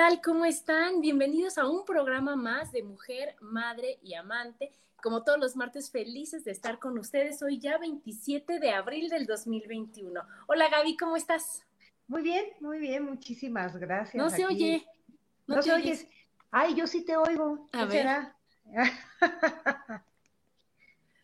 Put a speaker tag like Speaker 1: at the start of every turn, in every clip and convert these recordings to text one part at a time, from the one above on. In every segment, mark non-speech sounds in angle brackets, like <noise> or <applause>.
Speaker 1: Tal? ¿Cómo están? Bienvenidos a un programa más de Mujer, Madre y Amante. Como todos los martes, felices de estar con ustedes. Hoy ya 27 de abril del 2021. Hola Gaby, ¿cómo estás?
Speaker 2: Muy bien, muy bien, muchísimas gracias.
Speaker 1: No se oye.
Speaker 2: No, se oyes. Ay, yo sí te oigo.
Speaker 1: A ver.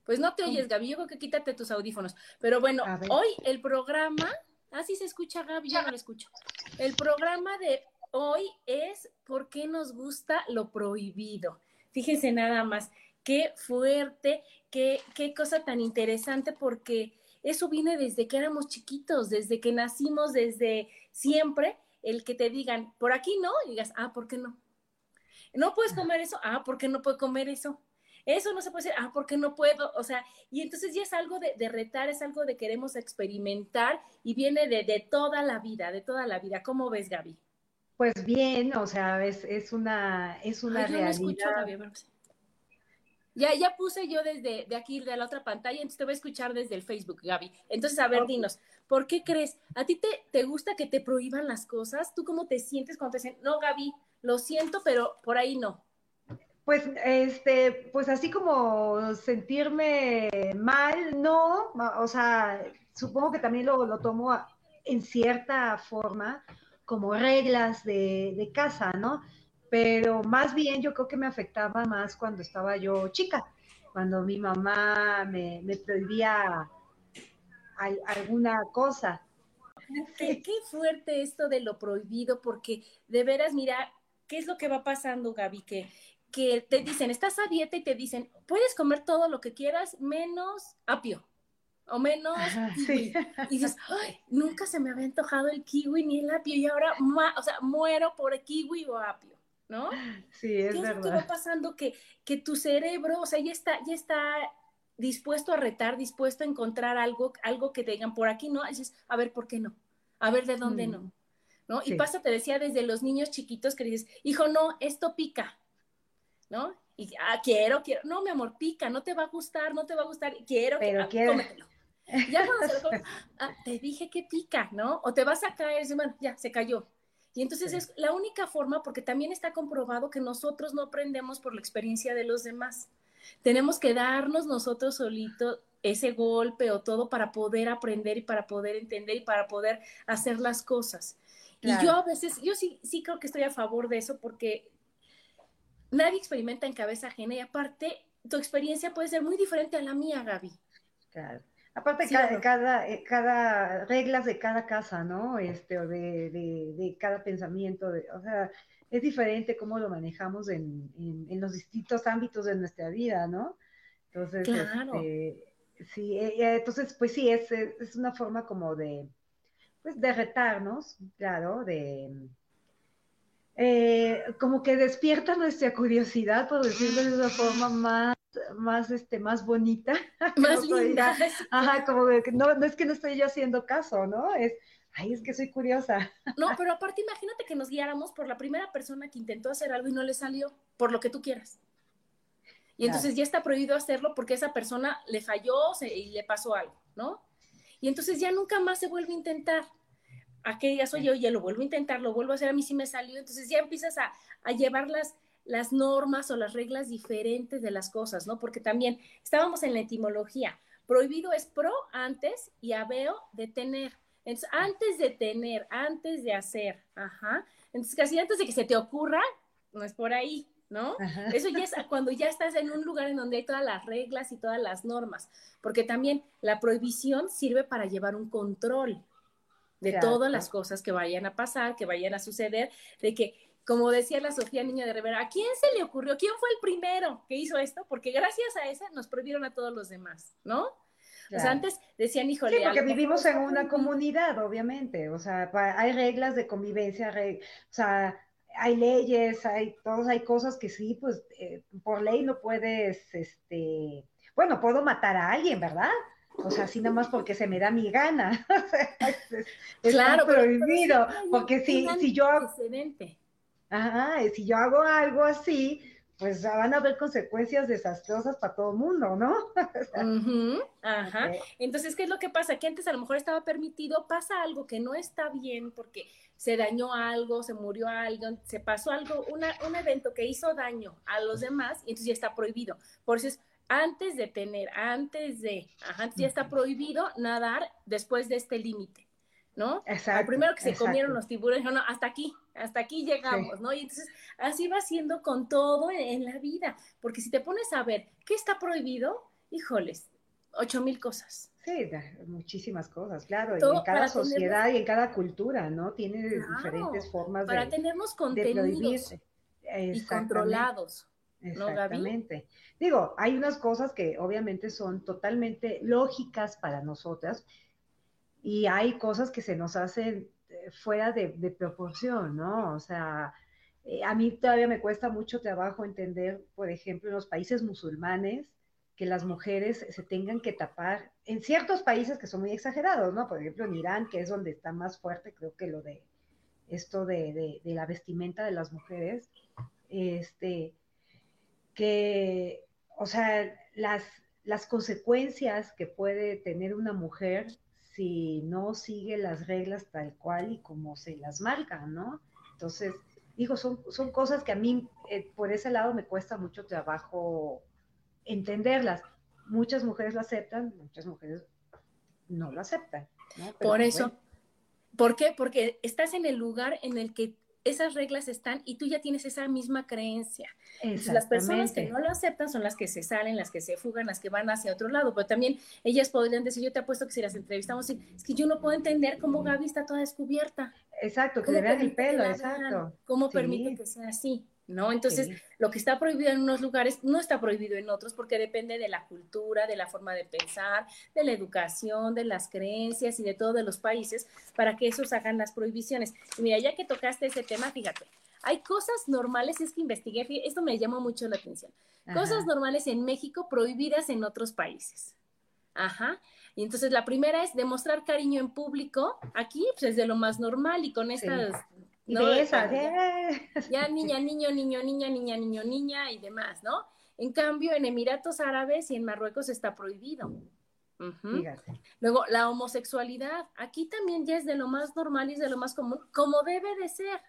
Speaker 1: Pues no te <laughs> oyes, Gaby. Yo creo que quítate tus audífonos. Pero bueno, hoy el programa. Ah, sí se escucha, Gaby, yo no lo escucho. El programa de hoy es ¿Por qué nos gusta lo prohibido? Fíjense nada más, qué fuerte, qué, qué cosa tan interesante, porque eso viene desde que éramos chiquitos, desde que nacimos, desde siempre, el que te digan, por aquí no, y digas, ah, ¿por qué no? No puedes comer eso, ah, ¿por qué no puedo comer eso? Eso no se puede hacer, ah, ¿por qué no puedo? O sea, y entonces ya es algo de, de retar, es algo de queremos experimentar y viene de, de toda la vida, de toda la vida. ¿Cómo ves, Gaby?
Speaker 2: Pues bien, o sea, es, es una, es una
Speaker 1: Ay, yo
Speaker 2: realidad.
Speaker 1: no escucho, Gaby, a ver. Ya, ya puse yo desde de aquí, de la otra pantalla, entonces te voy a escuchar desde el Facebook, Gaby. Entonces, a ver, dinos, ¿por qué crees? ¿A ti te, te gusta que te prohíban las cosas? ¿Tú cómo te sientes cuando te dicen, no, Gaby, lo siento, pero por ahí no?
Speaker 2: Pues, este, pues así como sentirme mal, no, o sea, supongo que también lo, lo tomo en cierta forma como reglas de, de casa, ¿no? Pero más bien yo creo que me afectaba más cuando estaba yo chica, cuando mi mamá me, prohibía al- alguna cosa.
Speaker 1: Qué, qué fuerte esto de lo prohibido, porque de veras, mira, ¿qué es lo que va pasando, Gaby? Que, que te dicen, estás a dieta y te dicen, puedes comer todo lo que quieras, menos apio. O menos
Speaker 2: Ajá, sí.
Speaker 1: Y dices, ay, nunca se me había antojado el kiwi ni el apio, y ahora, o sea, muero por kiwi o apio, ¿no?
Speaker 2: Sí, es
Speaker 1: ¿Qué es lo que va
Speaker 2: verdad.
Speaker 1: pasando? Que, que tu cerebro, o sea, ya está, ya está dispuesto a retar, dispuesto a encontrar algo, algo que te digan por aquí, ¿no? Y dices, a ver, ¿por qué no? A ver, ¿de dónde
Speaker 2: Mm.
Speaker 1: no? ¿No? Y pasa, te decía, desde los niños chiquitos que dices, hijo, no, esto pica, ¿no? Y, ah, quiero, quiero, no, mi amor, pica, no te va a gustar, no te va a gustar, quiero,
Speaker 2: Pero
Speaker 1: ah,
Speaker 2: quiero.
Speaker 1: Ya cuando se lo comes, ah, te dije que pica, ¿no? O te vas a caer, bueno, ya, se cayó. Y entonces
Speaker 2: Sí.
Speaker 1: es la única forma, porque también está comprobado que nosotros no aprendemos por la experiencia de los demás. Tenemos que darnos nosotros solitos ese golpe o todo para poder aprender y para poder entender y para poder hacer las cosas. Y yo a veces, yo sí, sí creo que estoy a favor de eso porque nadie experimenta en cabeza ajena y aparte tu experiencia puede ser muy diferente a la mía, Gaby.
Speaker 2: Claro. Aparte,
Speaker 1: Sí,
Speaker 2: cada,
Speaker 1: ¿o no?
Speaker 2: cada, eh, cada reglas de cada casa, ¿no? Este, o de, de, de cada pensamiento, de- o sea, es diferente cómo lo manejamos en, en, en los distintos ámbitos de nuestra vida, ¿no? Entonces,
Speaker 1: Claro.
Speaker 2: este, sí, eh, eh, entonces, pues sí, es, es es una forma como de, pues, de retarnos, claro, de, eh, como que despierta nuestra curiosidad, por decirlo de una forma más, más, este, más bonita. <laughs>
Speaker 1: Más
Speaker 2: No
Speaker 1: linda.
Speaker 2: Ajá, como que no, no es que no estoy yo haciendo caso, ¿no? Es, ay, es que soy curiosa. <laughs>
Speaker 1: No, pero aparte imagínate que nos guiáramos por la primera persona que intentó hacer algo y no le salió, por lo que tú quieras. Y
Speaker 2: Claro.
Speaker 1: entonces ya está prohibido hacerlo porque esa persona le falló se- y le pasó algo, ¿no? Y entonces ya nunca más se vuelve a intentar. A que digas, oye, oye, lo vuelvo a intentar, lo vuelvo a hacer, a mí sí me salió. Entonces ya empiezas a, a llevar las, las normas o las reglas diferentes de las cosas, ¿no? Porque también estábamos en la etimología. Prohibido es pro antes y aveo de tener. Entonces, antes de tener, antes de hacer, ajá. Entonces, casi antes de que se te ocurra, no es por ahí, ¿no? Eso ya es cuando ya estás en un lugar en donde hay todas las reglas y todas las normas, porque también la prohibición sirve para llevar un control de todas las cosas que vayan a pasar, que vayan a suceder, de que como decía la Sofía Niño de Rivera, ¿a quién se le ocurrió? ¿Quién fue el primero que hizo esto? Porque gracias a ese nos prohibieron a todos los demás, ¿no? O sea, antes decían, híjole.
Speaker 2: Sí, porque vivimos en una comunidad, obviamente. O sea, hay reglas de convivencia, o sea, hay leyes, hay todos, hay cosas que sí, pues eh, por ley no puedes, este, bueno, puedo matar a alguien, ¿verdad? O sea, así nomás porque se me da mi gana. <laughs> es, claro, prohibido. porque si, si yo. Ajá, si yo hago algo así, pues van a haber consecuencias desastrosas para todo el mundo, ¿no? <laughs>
Speaker 1: Ajá. Entonces, ¿qué es lo que pasa? Que antes a lo mejor estaba permitido, pasa algo que no está bien porque se dañó algo, se murió algo, se pasó algo, un evento que hizo daño a los demás y entonces ya está prohibido. Por eso es antes de tener, antes de, ajá, antes ya está prohibido nadar después de este límite. ¿No? Exacto. Al primero que se comieron los tiburones, no, no, hasta aquí, hasta aquí llegamos, ¿no? Y entonces así va siendo con todo en, la vida, porque si te pones a ver qué está prohibido, híjoles, ocho mil cosas.
Speaker 2: Sí, muchísimas cosas, claro, y en cada sociedad y en cada cultura, ¿no? Tiene diferentes formas
Speaker 1: para de Para tenernos contenidos y controlados.
Speaker 2: Exactamente. Digo, hay unas cosas que obviamente son totalmente lógicas para nosotras, y hay cosas que se nos hacen eh, fuera de, proporción, ¿no? O sea, eh, a mí todavía me cuesta mucho trabajo entender, por ejemplo, en los países musulmanes, que las mujeres se tengan que tapar, en ciertos países que son muy exagerados, ¿no? Por ejemplo, en Irán, que es donde está más fuerte, creo que lo de esto de, de la vestimenta de las mujeres, este, que, o sea, las, las consecuencias que puede tener una mujer si no sigue las reglas tal cual y como se las marcan, ¿no? Entonces, digo, son, son cosas que a mí eh, por ese lado me cuesta mucho trabajo entenderlas. Muchas mujeres lo aceptan, muchas mujeres no lo aceptan.
Speaker 1: por eso, ¿por qué? Porque estás en el lugar en el que esas reglas están y tú ya tienes esa misma creencia. Las personas que no lo aceptan son las que se salen, las que se fugan, las que van hacia otro lado, pero también ellas podrían decir, yo te apuesto que si las entrevistamos, es que yo no puedo entender cómo Gaby está toda descubierta.
Speaker 2: Exacto, que le vean el pelo, exacto.
Speaker 1: ¿Cómo permite que sea así? ¿No? Entonces, lo que está prohibido en unos lugares no está prohibido en otros porque depende de la cultura, de la forma de pensar, de la educación, de las creencias y de todos los países para que esos hagan las prohibiciones. Y mira, ya que tocaste ese tema, fíjate, hay cosas normales, es que investigué, esto me llamó mucho la atención, cosas normales en México prohibidas en otros países. Ajá. Y entonces la primera es demostrar cariño en público. Aquí pues, es de lo más normal y con estas
Speaker 2: ¿no? esa,
Speaker 1: ya, <laughs> niña, niño, niño, niña, niña, niño, niña y demás, ¿no? En cambio, en Emiratos Árabes y en Marruecos está prohibido. Luego, la homosexualidad. Aquí también ya es de lo más normal y es de lo más común, como debe de ser.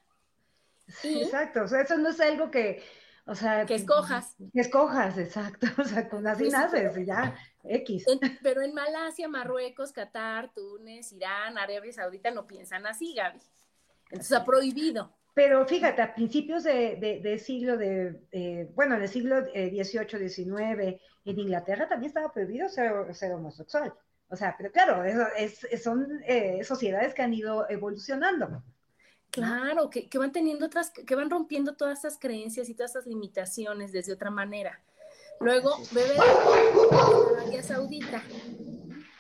Speaker 2: exacto, o sea, eso no es algo que, o sea...
Speaker 1: Que escojas.
Speaker 2: Que escojas, exacto, <laughs> o sea, con así pues naces, ya, X.
Speaker 1: pero en Malasia, Marruecos, Qatar, Túnez, Irán, Arabia Saudita no piensan así, Gaby. Entonces ha prohibido.
Speaker 2: Pero fíjate, a principios de, siglo de, bueno, en el siglo XVIII, XIX, en Inglaterra también estaba prohibido ser, homosexual. O sea, pero claro, es, son eh, sociedades que han ido evolucionando.
Speaker 1: Claro, que, que, van teniendo otras, que van rompiendo todas esas creencias y todas esas limitaciones desde otra manera. Luego, bebé de Arabia Saudita.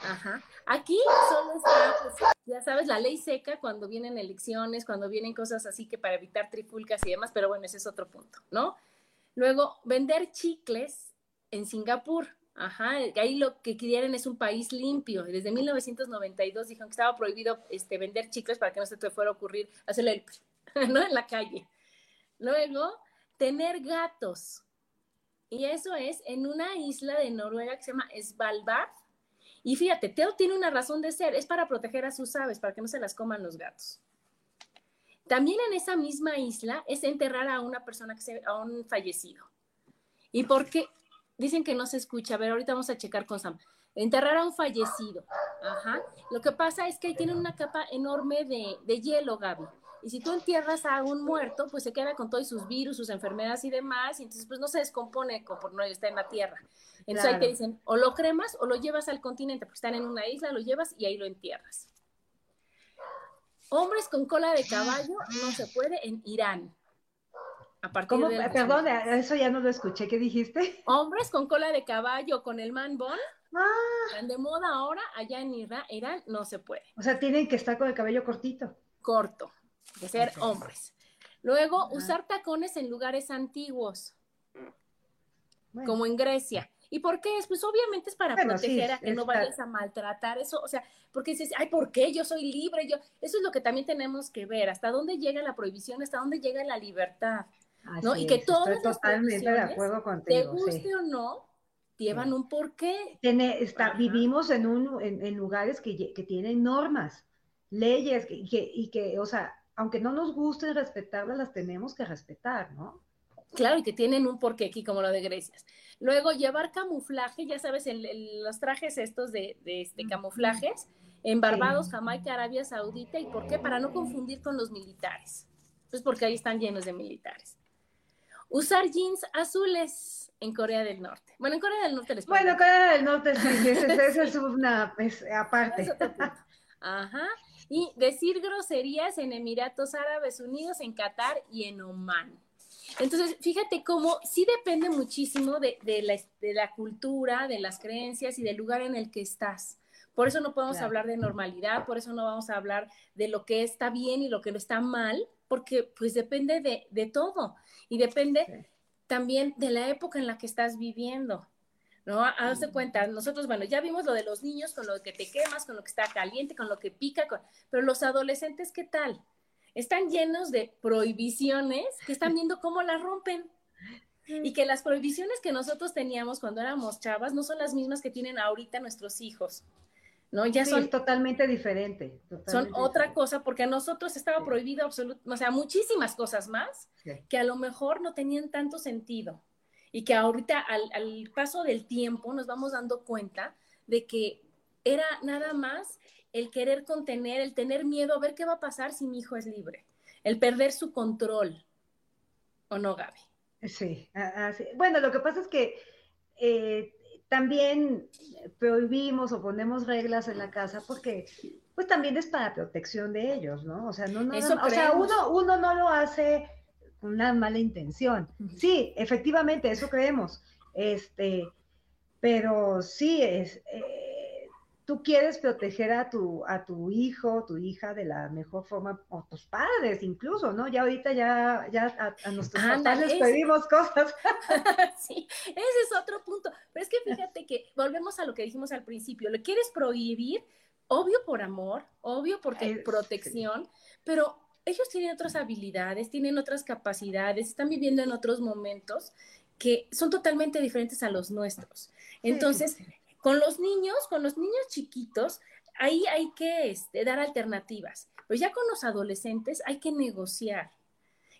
Speaker 1: Ajá. Aquí solo está, pues, ya sabes, la ley seca cuando vienen elecciones, cuando vienen cosas así que para evitar trifulcas y demás, pero bueno, ese es otro punto, ¿no? Luego, vender chicles en Singapur. Ajá, ahí lo que quieren es un país limpio. Desde 1992 dijeron que estaba prohibido este, vender chicles para que no se te fuera a ocurrir hacerle el, <laughs> ¿no? En la calle. Luego, tener gatos. Y eso es en una isla de Noruega que se llama Svalbard, y fíjate, Teo tiene una razón de ser, es para proteger a sus aves, para que no se las coman los gatos. También en esa misma isla es enterrar a una persona que se, a un fallecido. ¿Y por qué? Dicen que no se escucha. A ver, ahorita vamos a checar con Sam. Enterrar a un fallecido. Ajá. Lo que pasa es que ahí tienen una capa enorme de, de hielo, Gaby. Y si tú entierras a un muerto, pues se queda con todos sus virus, sus enfermedades y demás, y entonces pues no se descompone como por no está en la tierra. Entonces ahí te dicen, o lo cremas o lo llevas al continente, porque están en una isla, lo llevas y ahí lo entierras. Hombres con cola de caballo no se puede en Irán.
Speaker 2: A partir ¿Cómo? De Perdón, eso ya no lo escuché. ¿Qué dijiste? <laughs>
Speaker 1: Hombres con cola de caballo, con el man bon, ah. de moda ahora, allá en Irán, Irán no se puede.
Speaker 2: O sea, tienen que estar con el cabello cortito.
Speaker 1: Corto de ser hombres. Luego, usar tacones en lugares antiguos, como en Grecia. ¿Y por qué es? Pues obviamente es para proteger a que no vayas a maltratar eso, o sea, porque dices, ay, ¿por qué? Yo soy libre, yo, eso es lo que también tenemos que ver, hasta dónde llega la prohibición, hasta dónde llega la libertad, ¿no? y que todas totalmente de acuerdo contigo, te guste o no, llevan un porqué.
Speaker 2: Tiene, está, vivimos en, un, en, lugares que, que, tienen normas, leyes, y que, y que, o sea, aunque no nos guste respetarlas, las tenemos que respetar, ¿no?
Speaker 1: Claro, y que tienen un porqué aquí, como lo de Grecia. Luego, llevar camuflaje, ya sabes, en, los trajes estos de, este, camuflajes, en Barbados, Jamaica, Arabia Saudita, ¿y por qué? Para no confundir con los militares. Pues porque ahí están llenos de militares. Usar jeans azules en Corea del Norte. Bueno, en Corea del Norte les
Speaker 2: Bueno, Corea del Norte sí, esa es <laughs> una aparte.
Speaker 1: Ajá y decir groserías en Emiratos Árabes Unidos, en Qatar y en Omán. Entonces, fíjate cómo sí depende muchísimo de, la, cultura, de las creencias y del lugar en el que estás. Por eso no podemos hablar de normalidad, por eso no vamos a hablar de lo que está bien y lo que no está mal, porque pues depende de, todo y depende también de la época en la que estás viviendo. ¿No? Haz de cuenta, nosotros, bueno, ya vimos lo de los niños con lo que te quemas, con lo que está caliente, con lo que pica, pero los adolescentes, ¿qué tal? Están llenos de prohibiciones que están viendo cómo las rompen. Y que las prohibiciones que nosotros teníamos cuando éramos chavas no son las mismas que tienen ahorita nuestros hijos. ¿no? Ya son
Speaker 2: totalmente diferente.
Speaker 1: son otra cosa, porque a nosotros estaba prohibido absolutamente, o sea, muchísimas cosas más que a lo mejor no tenían tanto sentido y que ahorita al, paso del tiempo nos vamos dando cuenta de que era nada más el querer contener, el tener miedo a ver qué va a pasar si mi hijo es libre, el perder su control. ¿O no, Gaby?
Speaker 2: Sí, bueno, lo que pasa es que eh, también prohibimos o ponemos reglas en la casa porque pues también es para protección de ellos, ¿no? O sea, no, no, o sea, uno, uno no lo hace una mala intención. Sí, efectivamente, eso creemos. Este, pero sí, es, eh, tú quieres proteger a tu, a tu hijo, tu hija de la mejor forma, o tus padres incluso, ¿no? Ya ahorita ya, ya a, nuestros padres les pedimos cosas. <laughs>
Speaker 1: sí, ese es otro punto. Pero es que fíjate que volvemos a lo que dijimos al principio, lo quieres prohibir, obvio por amor, obvio porque protección, pero ellos tienen otras habilidades, tienen otras capacidades, están viviendo en otros momentos que son totalmente diferentes a los nuestros. Entonces, con los niños, con los niños chiquitos, ahí hay que este, dar alternativas. Pero ya con los adolescentes hay que negociar.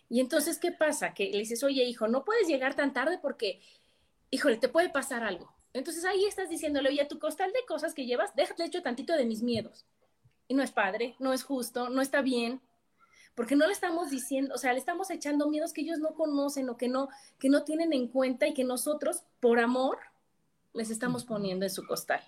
Speaker 1: Y entonces, ¿qué pasa? Que le dices, oye, hijo, no puedes llegar tan tarde porque, híjole, te puede pasar algo. Entonces ahí estás diciéndole, oye, tu costal de cosas que llevas, déjate hecho tantito de mis miedos. Y no es padre, no es justo, no está bien porque no le estamos diciendo, o sea, le estamos echando miedos que ellos no conocen o que no, que no tienen en cuenta y que nosotros, por amor, les estamos poniendo en su costal.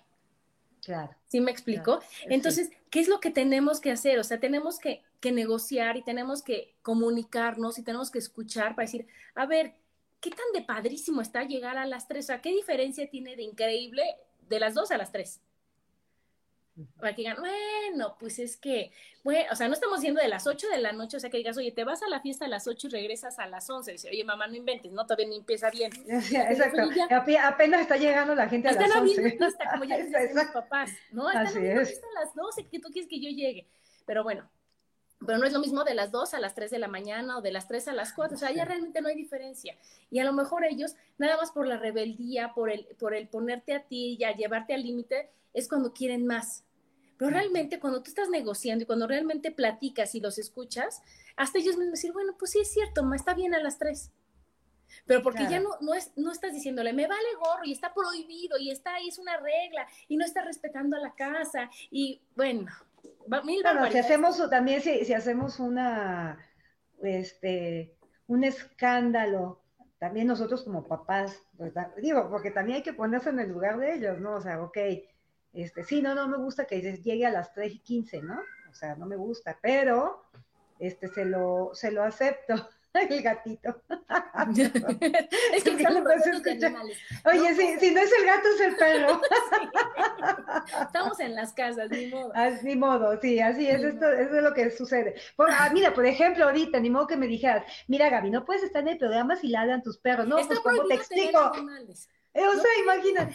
Speaker 2: Claro.
Speaker 1: ¿Sí me explico? Entonces, ¿qué es lo que tenemos que hacer? O sea, tenemos que, que, negociar y tenemos que comunicarnos y tenemos que escuchar para decir, a ver, ¿qué tan de padrísimo está llegar a las tres? O sea, ¿qué diferencia tiene de increíble de las dos a las tres? Para que digan, bueno, pues es que, bueno, o sea, no estamos yendo de las 8 de la noche, o sea, que digas, oye, te vas a la fiesta a las 8 y regresas a las 11. Dice, oye, mamá, no inventes, no, todavía ni empieza bien. <laughs>
Speaker 2: exacto, apenas está llegando la gente a las 11. Están
Speaker 1: fiesta, como ya <laughs> dicen mis papás, ¿no? Están Así es. a las 12, que tú quieres que yo llegue. Pero bueno, pero no es lo mismo de las 2 a las 3 de la mañana o de las 3 a las 4, o sea, ya realmente no hay diferencia. Y a lo mejor ellos, nada más por la rebeldía, por el, por el ponerte a ti y a llevarte al límite, es cuando quieren más. Pero realmente cuando tú estás negociando y cuando realmente platicas y los escuchas, hasta ellos mismos decir, bueno, pues sí es cierto, ma, está bien a las tres. Pero porque ya no, no, es, no estás diciéndole, me vale gorro y está prohibido y está ahí, es una regla y no está respetando a la casa y bueno,
Speaker 2: mil si hacemos también, si, si hacemos una, este, un escándalo, también nosotros como papás, digo, porque también hay que ponerse en el lugar de ellos, ¿no? O sea, ok, este, sí, no, no me gusta que llegue a las 3 y 15, ¿no? O sea, no me gusta, pero este, se lo, se lo acepto. <laughs> el gatito. <laughs> es que Oye, si, si, no es el gato, es el perro. <laughs>
Speaker 1: Estamos en las casas, ni modo.
Speaker 2: Ah, ni modo, sí, así es, esto, eso es lo que sucede. ah, mira, por ejemplo, ahorita, ni modo que me dijeras, mira, Gaby, no puedes estar en el programa si ladran tus perros. No, pues como te explico. Eh, o sea, imagina,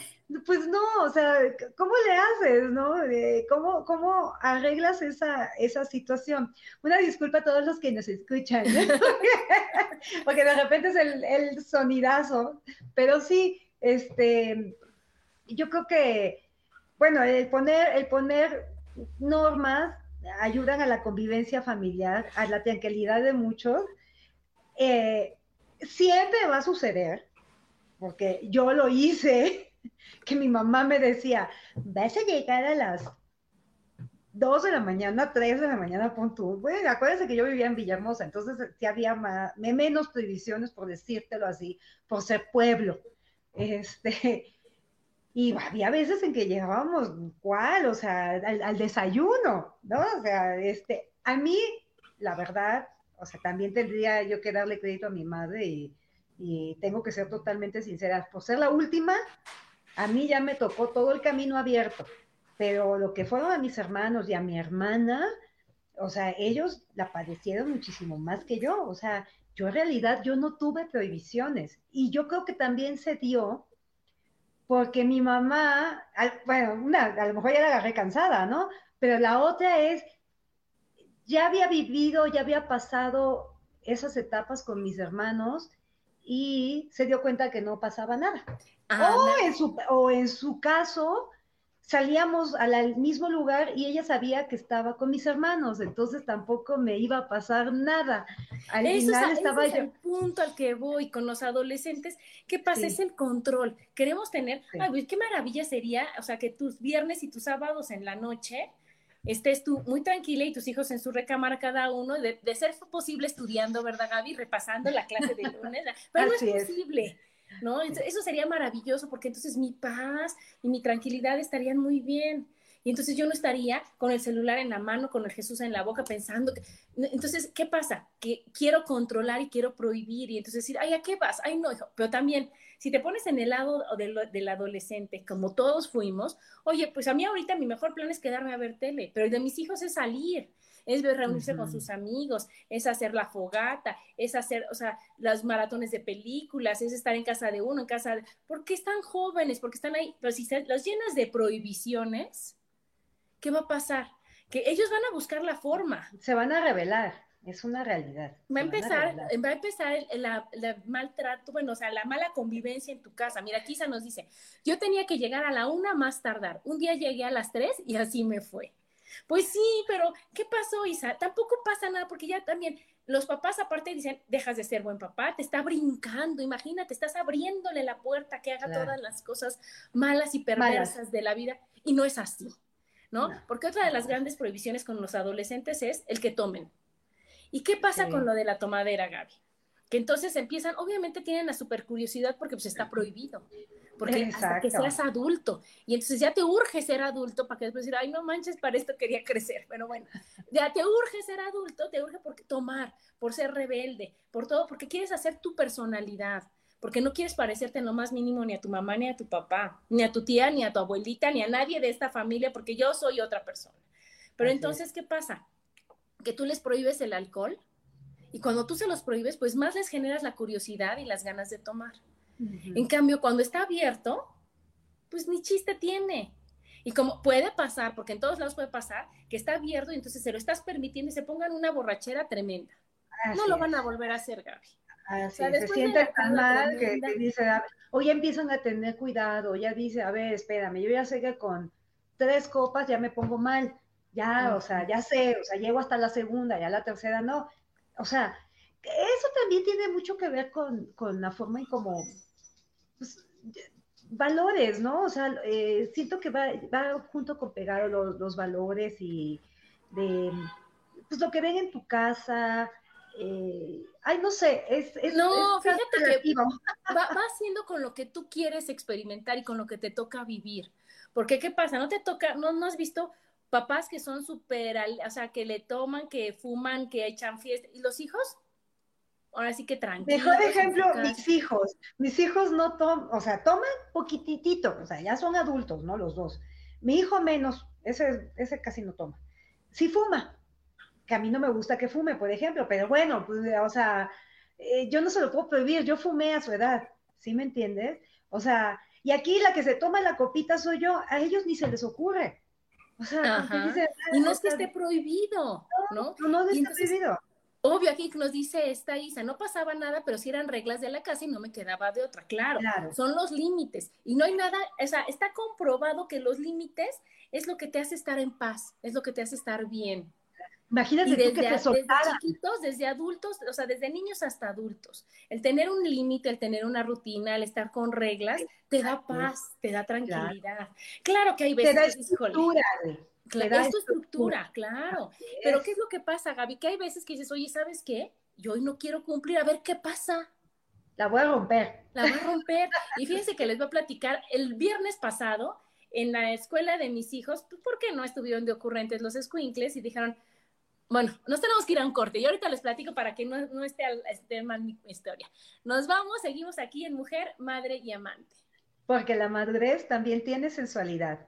Speaker 2: pues no, o sea, ¿cómo le haces, no? Eh, ¿cómo, ¿Cómo arreglas esa, esa situación? Una disculpa a todos los que nos escuchan, <laughs> <laughs> porque de repente es el, el, sonidazo, pero sí, este, yo creo que, bueno, el poner, el poner normas ayudan a la convivencia familiar, a la tranquilidad de muchos. Eh, siempre va a suceder, porque yo lo hice, <laughs> que mi mamá me decía, vas a llegar a las 2 de la mañana, 3 de la mañana, pon. Bueno, acuérdense que yo vivía en Villahermosa, entonces sí había menos prohibiciones, por decírtelo así, por ser pueblo. Este, <laughs> y había veces en que llegábamos, ¿cuál? O sea, al, al, desayuno, ¿no? O sea, este, a mí, la verdad, o sea, también tendría yo que darle crédito a mi madre y, y tengo que ser totalmente sincera, por ser la última, a mí ya me tocó todo el camino abierto, pero lo que fueron a mis hermanos y a mi hermana, o sea, ellos la padecieron muchísimo más que yo, o sea, yo en realidad yo no tuve prohibiciones y yo creo que también se dio porque mi mamá, bueno, una, a lo mejor ya la agarré cansada, ¿no? Pero la otra es, ya había vivido, ya había pasado esas etapas con mis hermanos y se dio cuenta que no pasaba nada. o, En su, o en su caso, salíamos al mismo lugar y ella sabía que estaba con mis hermanos, entonces tampoco me iba a pasar nada.
Speaker 1: Al final estaba ese es el punto al que voy con los adolescentes. ¿Qué pasa? Es el control. Queremos tener, ay, qué maravilla sería, o sea, que tus viernes y tus sábados en la noche estés tú muy tranquila y tus hijos en su recámara cada uno, de, ser posible estudiando, ¿verdad, Gaby? Repasando la clase de lunes, pero no es posible. ¿No? Eso sería maravilloso porque entonces mi paz y mi tranquilidad estarían muy bien. Y entonces yo no estaría con el celular en la mano, con el Jesús en la boca, pensando que... Entonces, ¿qué pasa? Que quiero controlar y quiero prohibir y entonces decir, ay, ¿a qué vas? Ay, no, hijo. Pero también si te pones en el lado del, adolescente, como todos fuimos, oye, pues a mí ahorita mi mejor plan es quedarme a ver tele, pero el de mis hijos es salir, es reunirse con sus amigos, es hacer la fogata, es hacer, o sea, las maratones de películas, es estar en casa de uno, en casa de... Porque están jóvenes, porque están ahí, las llenas de prohibiciones, ¿qué va a pasar? Que ellos van a buscar la forma.
Speaker 2: Se van a revelar. Es una realidad.
Speaker 1: Va a empezar, va a empezar el, maltrato, bueno, o sea, la mala convivencia en tu casa. Mira, Kisa nos dice, yo tenía que llegar a la una más tardar. Un día llegué a las tres y así me fue. Pues sí, pero ¿qué pasó, Isa? Tampoco pasa nada porque ya también los papás aparte dicen, dejas de ser buen papá, te está brincando, imagínate, estás abriéndole la puerta que haga todas las cosas malas y perversas de la vida y no es así, ¿no? Porque otra de las grandes prohibiciones con los adolescentes es el que tomen. ¿Y qué pasa con lo de la tomadera, Gaby? Que entonces empiezan, obviamente tienen la super curiosidad porque pues está prohibido. Porque hasta que seas adulto. Y entonces ya te urge ser adulto para que después decir, ay, no manches, para esto quería crecer. Pero bueno, ya te urge ser adulto, te urge por tomar, por ser rebelde, por todo, porque quieres hacer tu personalidad porque no quieres parecerte en lo más mínimo ni a tu mamá, ni a tu papá, ni a tu tía, ni a tu abuelita, ni a nadie de esta familia, porque yo soy otra persona. Pero entonces, ¿qué pasa? que tú les prohíbes el alcohol y cuando tú se los prohíbes, pues más les generas la curiosidad y las ganas de tomar. En cambio, cuando está abierto, pues ni chiste tiene. Y como puede pasar, porque en todos lados puede pasar, que está abierto y entonces se lo estás permitiendo y se pongan una borrachera tremenda. no lo van a volver a hacer, Gaby.
Speaker 2: Así, se siente tan mal que, dice, o ya empiezan a tener cuidado, ya dice, a ver, espérame, yo ya sé que con tres copas ya me pongo mal ya, o sea, ya sé, o sea, llego hasta la segunda, ya la tercera no. O sea, eso también tiene mucho que ver con, la forma en cómo, pues, valores, ¿no? O sea, eh, siento que va, junto con pegado los, valores y de, pues lo que ven en tu casa, eh, ay, no sé, es...
Speaker 1: no, fíjate que <laughs> va, va siendo con lo que tú quieres experimentar y con lo que te toca vivir. Porque, ¿qué pasa? No te toca, no, no has visto papás que son súper, o sea, que le toman, que fuman, que echan fiesta, y los hijos ahora sí que tranquilos.
Speaker 2: Mejor ejemplo, mis hijos. Mis hijos no toman, o sea, toman poquitito, o sea, ya son adultos, ¿no? Los dos. Mi hijo menos, ese, ese casi no toma. Sí fuma, que a mí no me gusta que fume, por ejemplo, pero bueno, pues, o sea, eh, yo no se lo puedo prohibir, yo fumé a su edad, ¿sí me entiendes? O sea, y aquí la que se toma la copita soy yo, a ellos ni se les ocurre. O sea,
Speaker 1: y no es que esté prohibido, ¿no?
Speaker 2: No, no, está prohibido.
Speaker 1: Obvio, aquí nos dice esta Isa, no pasaba nada, pero sí eran reglas de la casa y no me quedaba de otra. Claro, son los límites. Y no hay nada, o sea, está comprobado que los límites es lo que te hace estar en paz, es lo que te hace estar bien.
Speaker 2: Imagínate desde, que te desde
Speaker 1: chiquitos, desde adultos, o sea, desde niños hasta adultos. El tener un límite, el tener una rutina, el estar con reglas, te da paz, te da tranquilidad. Claro, que hay veces
Speaker 2: te da estructura,
Speaker 1: Claro, es tu estructura, claro. Pero ¿qué es lo que pasa, Gaby? Que hay veces que dices, oye, ¿sabes qué? Yo hoy no quiero cumplir, a ver qué pasa.
Speaker 2: La voy a romper.
Speaker 1: La voy a romper. y fíjense que les voy a platicar, el viernes pasado, en la escuela de mis hijos, pues, ¿por qué no estuvieron de ocurrentes los squinkles? Y dijeron, bueno, nos tenemos que ir a un corte. Y ahorita les platico para que no, no esté, esté mal mi historia. Nos vamos, seguimos aquí en Mujer, Madre y Amante.
Speaker 2: Porque la madurez también tiene sensualidad.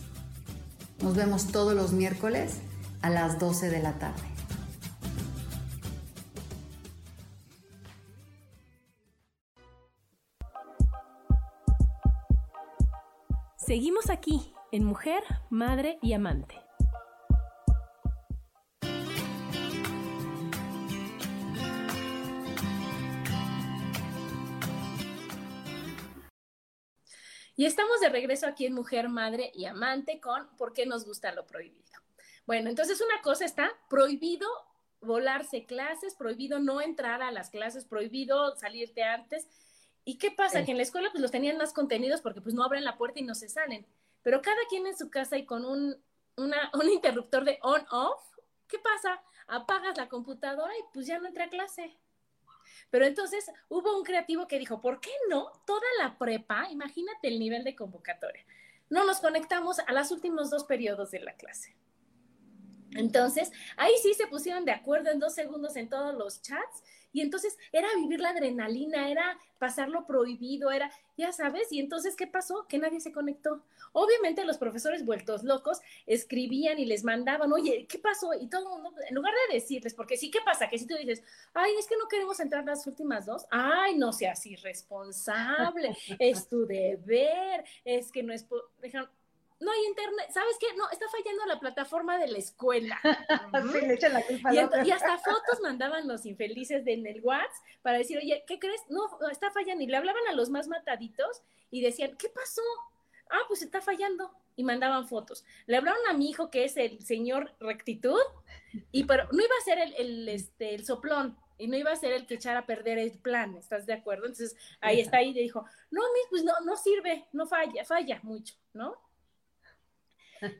Speaker 3: Nos vemos todos los miércoles a las 12 de la tarde.
Speaker 4: Seguimos aquí en Mujer, Madre y Amante.
Speaker 1: Y estamos de regreso aquí en Mujer, Madre y Amante con ¿Por qué nos gusta lo prohibido? Bueno, entonces una cosa está prohibido volarse clases, prohibido no entrar a las clases, prohibido salirte antes. ¿Y qué pasa? Que en la escuela pues los tenían más contenidos porque pues no abren la puerta y no se salen. Pero cada quien en su casa y con un, <laughs> un interruptor de on-off, ¿qué pasa? Apagas la computadora y pues ya no entra a clase. Pero entonces hubo un creativo que dijo, ¿por qué no? Toda la prepa, imagínate el nivel de convocatoria. No nos conectamos a los últimos dos periodos de la clase. Entonces, ahí sí se pusieron de acuerdo en dos segundos en todos los chats y entonces era vivir la adrenalina, era pasar lo prohibido, era, ya sabes, y entonces, ¿qué pasó? Que nadie se conectó. Obviamente los profesores vueltos locos escribían y les mandaban, oye, ¿qué pasó? Y todo el mundo, en lugar de decirles, porque sí, ¿qué pasa? Que si tú dices, ay, es que no queremos entrar las últimas dos, ay, no seas irresponsable, <laughs> es tu deber, es que no es, no hay internet, ¿sabes qué? No, está fallando la plataforma de la escuela. <laughs>
Speaker 2: sí, le echan la culpa
Speaker 1: y, y, hasta <laughs> fotos mandaban los infelices de, en el WhatsApp para decir, oye, ¿qué crees? No, está fallando. Y le hablaban a los más mataditos y decían, ¿qué pasó? Ah, pues está fallando. Y mandaban fotos. Le hablaron a mi hijo, que es el señor rectitud, y <laughs> pero no iba a ser el, el, este, el soplón, y no iba a ser el que echara a perder el plan, ¿estás de acuerdo? Entonces ahí está ahí y dijo, no, pues no, no sirve, no falla, falla mucho, ¿no?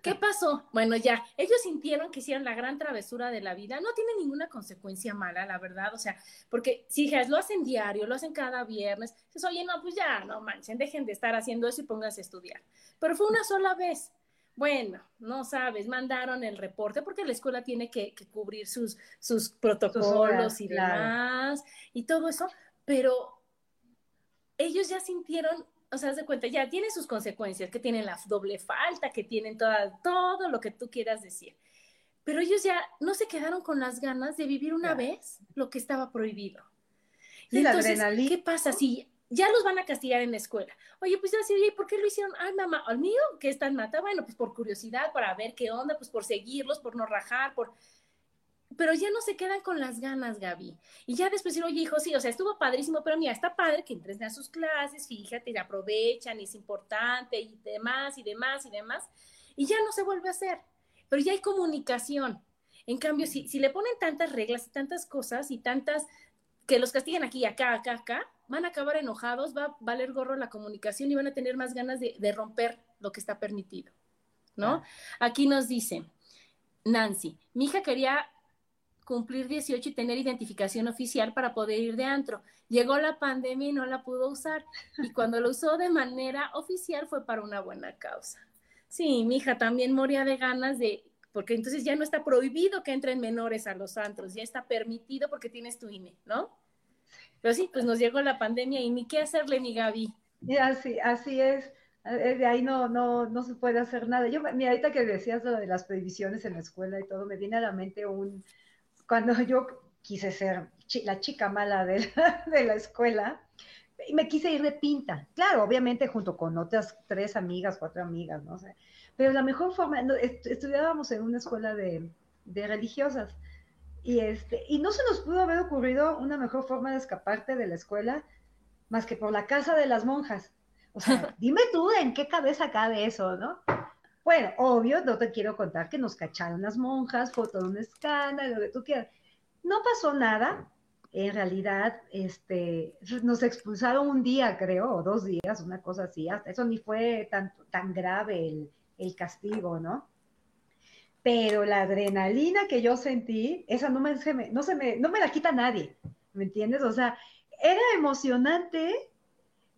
Speaker 1: ¿Qué pasó? Bueno, ya, ellos sintieron que hicieron la gran travesura de la vida. No tiene ninguna consecuencia mala, la verdad. O sea, porque si lo hacen diario, lo hacen cada viernes, dices, oye, no, pues ya, no manchen, dejen de estar haciendo eso y pónganse a estudiar. Pero fue una sola vez. Bueno, no sabes, mandaron el reporte porque la escuela tiene que, cubrir sus, sus protocolos y demás y todo eso, pero ellos ya sintieron o sea, de cuenta, ya tiene sus consecuencias, que tienen la doble falta, que tienen toda, todo lo que tú quieras decir. Pero ellos ya no se quedaron con las ganas de vivir una vez lo que estaba prohibido. y entonces, ¿qué pasa si ya los van a castigar en la escuela? Oye, pues ya sí, oye, ¿por qué lo hicieron? Ay, mamá, al mío, que están mata, bueno, pues por curiosidad, para ver qué onda, pues por seguirlos, por no rajar, por pero ya no se quedan con las ganas, Gaby. Y ya después decir, oye, hijo, sí, o sea, estuvo padrísimo, pero mira, está padre que entres a sus clases, fíjate, y aprovechan, y es importante, y demás, y demás, y demás. Y ya no se vuelve a hacer. Pero ya hay comunicación. En cambio, si, si le ponen tantas reglas y tantas cosas y tantas que los castiguen aquí, acá, acá, acá, van a acabar enojados, va a valer gorro la comunicación y van a tener más ganas de, de romper lo que está permitido, ¿no? Aquí nos dice Nancy, mi hija quería cumplir 18 y tener identificación oficial para poder ir de antro. Llegó la pandemia y no la pudo usar. Y cuando lo usó de manera oficial fue para una buena causa. Sí, mi hija también moría de ganas de, porque entonces ya no está prohibido que entren menores a los antros, ya está permitido porque tienes tu INE, ¿no? Pero sí, pues nos llegó la pandemia y ni qué hacerle, mi Gaby.
Speaker 2: Y así, así es. Eh, de ahí no, no, no se puede hacer nada. Yo, mira, ahorita que decías lo de las prohibiciones en la escuela y todo, me viene a la mente un, cuando yo quise ser la chica mala de la, <laughs> de la escuela, y me quise ir de pinta. Claro, obviamente junto con otras tres amigas, cuatro amigas, no sé. Pero la mejor forma, estudiábamos en una escuela de, de, religiosas. Y, este, y no se nos pudo haber ocurrido una mejor forma de escaparte de la escuela más que por la casa de las monjas. O sea, <laughs> dime tú en qué cabeza cabe eso, ¿no? Bueno, obvio, no te quiero contar que nos cacharon las monjas, fue todo un escándalo, lo que tú quieras. No pasó nada, en realidad, este, nos expulsaron un día, creo, o dos días, una cosa así, hasta eso ni fue tan, tan grave el, el castigo, ¿no? Pero la adrenalina que yo sentí, esa no me, no se me, no me la quita nadie, ¿me entiendes? O sea, era emocionante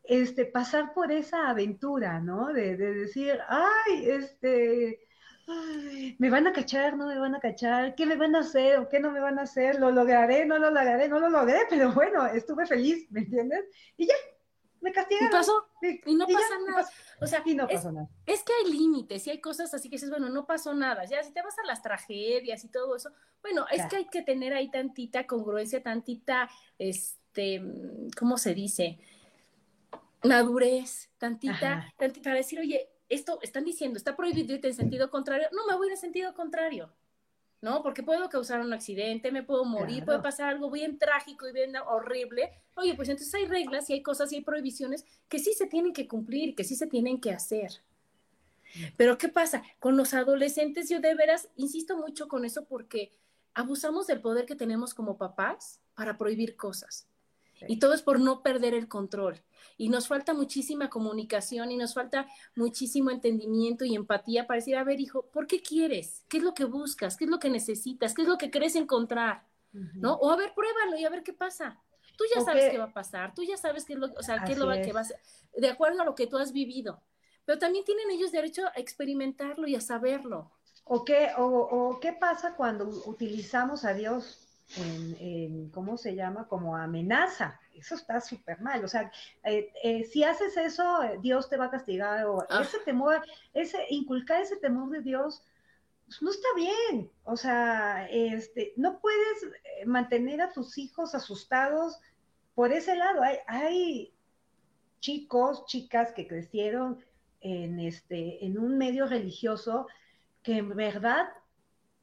Speaker 2: este, pasar por esa aventura, ¿no? De, decir, ay, este, me van a cachar, no me van a cachar, ¿qué me van a hacer o qué no me van a hacer? ¿Lo lograré, no lo lograré, no lo logré? <laughs> Pero bueno, estuve feliz, ¿me entiendes? Y ya, me castigaron.
Speaker 1: Y pasó, y no pasa nada.
Speaker 2: o sea, y no es, nada.
Speaker 1: es que hay límites y hay cosas así que dices, bueno, no pasó nada. Ya, si te vas a las tragedias y todo eso, bueno, es que hay que tener ahí tantita congruencia, tantita, este, ¿cómo se dice? Madurez, tantita, tantita, para decir, oye, esto están diciendo, está prohibido irte en sentido contrario, no me voy en sentido contrario. ¿no? Porque puedo causar un accidente, me puedo morir, puede pasar algo bien trágico y bien horrible. Oye, pues entonces hay reglas y hay cosas y hay prohibiciones que sí se tienen que cumplir, que sí se tienen que hacer. Pero ¿qué pasa? Con los adolescentes yo de veras insisto mucho con eso porque abusamos del poder que tenemos como papás para prohibir cosas. Y todo es por no perder el control. Y nos falta muchísima comunicación y nos falta muchísimo entendimiento y empatía para decir, a ver, hijo, ¿por qué quieres? ¿Qué es lo que buscas? ¿Qué es lo que necesitas? ¿Qué es lo que crees encontrar? ¿No? O a ver, pruébalo y a ver qué pasa. Tú ya sabes qué va a pasar, tú ya sabes qué es lo, o sea, qué es lo que va a ser, de acuerdo a lo que tú has vivido. Pero también tienen ellos derecho a experimentarlo y a saberlo.
Speaker 2: ¿O qué, o qué pasa cuando utilizamos a Dios en, ¿cómo se llama? Como amenaza. Eso está súper mal. O sea, eh, eh, si haces eso, Dios te va a castigar. O ah. ese temor, ese, inculcar ese temor de Dios, pues, no está bien. O sea, este, no puedes eh, mantener a tus hijos asustados por ese lado. Hay, hay chicos, chicas que crecieron en, este, en un medio religioso que en verdad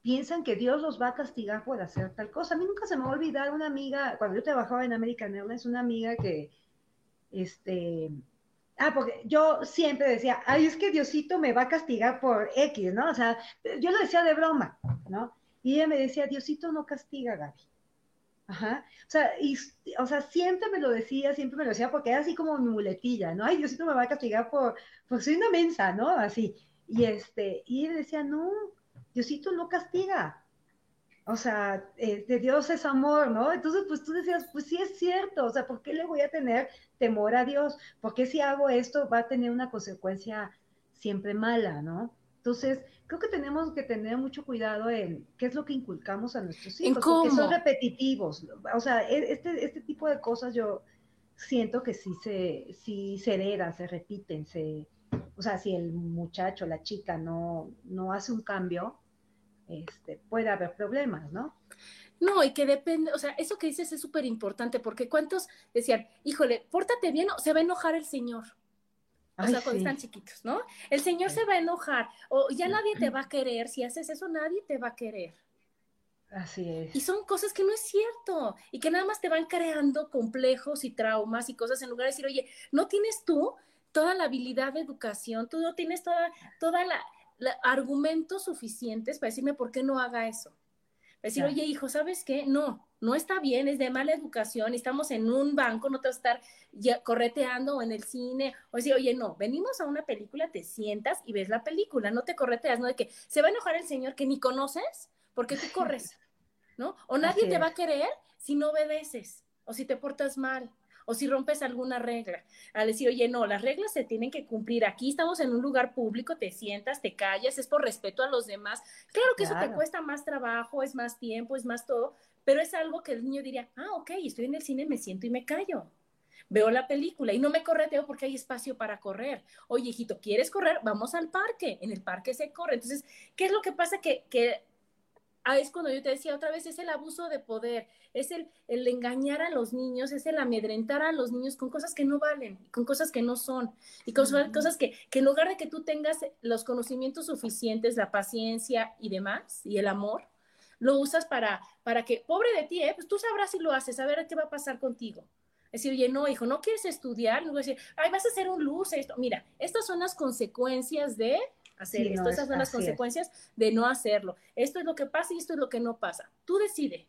Speaker 2: piensan que Dios los va a castigar por hacer tal cosa. A mí nunca se me va a olvidar una amiga, cuando yo trabajaba en American Airlines, una amiga que, este, ah, porque yo siempre decía, ay, es que Diosito me va a castigar por X, ¿no? O sea, yo lo decía de broma, ¿no? Y ella me decía, Diosito no castiga, Gaby. Ajá. O sea, y, o sea, siempre me lo decía, siempre me lo decía, porque era así como mi muletilla, ¿no? Ay, Diosito me va a castigar por, pues soy una mensa, ¿no? Así. Y este, y ella decía, no, Diosito no castiga. O sea, eh, de Dios es amor, ¿no? Entonces, pues tú decías, pues sí es cierto, o sea, ¿por qué le voy a tener temor a Dios? ¿Por qué si hago esto va a tener una consecuencia siempre mala, ¿no? Entonces, creo que tenemos que tener mucho cuidado en qué es lo que inculcamos a nuestros hijos, porque son repetitivos. O sea, e, este, este tipo de cosas yo siento que sí se, sí se heredan, se repiten, se, o sea, si el muchacho, la chica no, no hace un cambio, este, puede haber problemas, ¿no?
Speaker 1: No, y que depende, o sea, eso que dices es súper importante, porque cuántos decían, híjole, pórtate bien o se va a enojar el Señor. O sea, cuando están chiquitos, ¿no? El Señor se va a enojar, o ya nadie te va a querer, si haces eso, nadie te va a querer.
Speaker 2: Así es.
Speaker 1: Y son cosas que no es cierto, y que nada más te van creando complejos y traumas y cosas en lugar de decir, oye, ¿no tienes tú toda la habilidad de educación? ¿Tú no tienes toda, toda la, argumentos suficientes para decirme por qué no haga eso. Decir, oye, hijo, ¿sabes qué? No, no está bien, es de mala educación, estamos en un banco, no te vas a estar ya correteando o en el cine, o decir, oye, no, venimos a una película, te sientas y ves la película, no te correteas, no de que se va a enojar el señor que ni conoces porque tú <laughs> corres, ¿no? O nadie te va a querer si no obedeces o si te portas mal o si rompes alguna regla, al decir, oye, no, las reglas se tienen que cumplir, aquí estamos en un lugar público, te sientas, te callas, es por respeto a los demás. Claro que eso te cuesta más trabajo, es más tiempo, es más todo, pero es algo que el niño diría, ah, ok, estoy en el cine, me siento y me callo. Veo la película y no me correteo porque hay espacio para correr. Oye, hijito, ¿quieres correr? Vamos al parque. En el parque se corre. Entonces, ¿qué es lo que pasa? Que, que Ah, es cuando yo te decía otra vez, es el abuso de poder, es el, el, engañar a los niños, es el amedrentar a los niños con cosas que no valen, con cosas que no son, y con cosas que, que en lugar de que tú tengas los conocimientos suficientes, la paciencia y demás, y el amor, lo usas para, para que, pobre de ti, ¿eh? pues tú sabrás si lo haces, a ver qué va a pasar contigo. Es decir, oye, no, hijo, no quieres estudiar, a decir, ay, vas a hacer un luz, esto. Mira, estas son las consecuencias de hacer esto. Esas son las consecuencias de no hacerlo. Esto es lo que pasa y esto es lo que no pasa. Tú decide.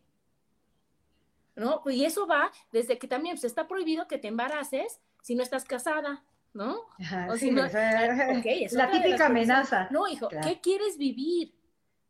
Speaker 1: ¿No? Y eso va desde que también se está prohibido que te embaraces si no estás casada, ¿no?
Speaker 2: o si no, la típica amenaza.
Speaker 1: No, hijo, ¿qué quieres vivir?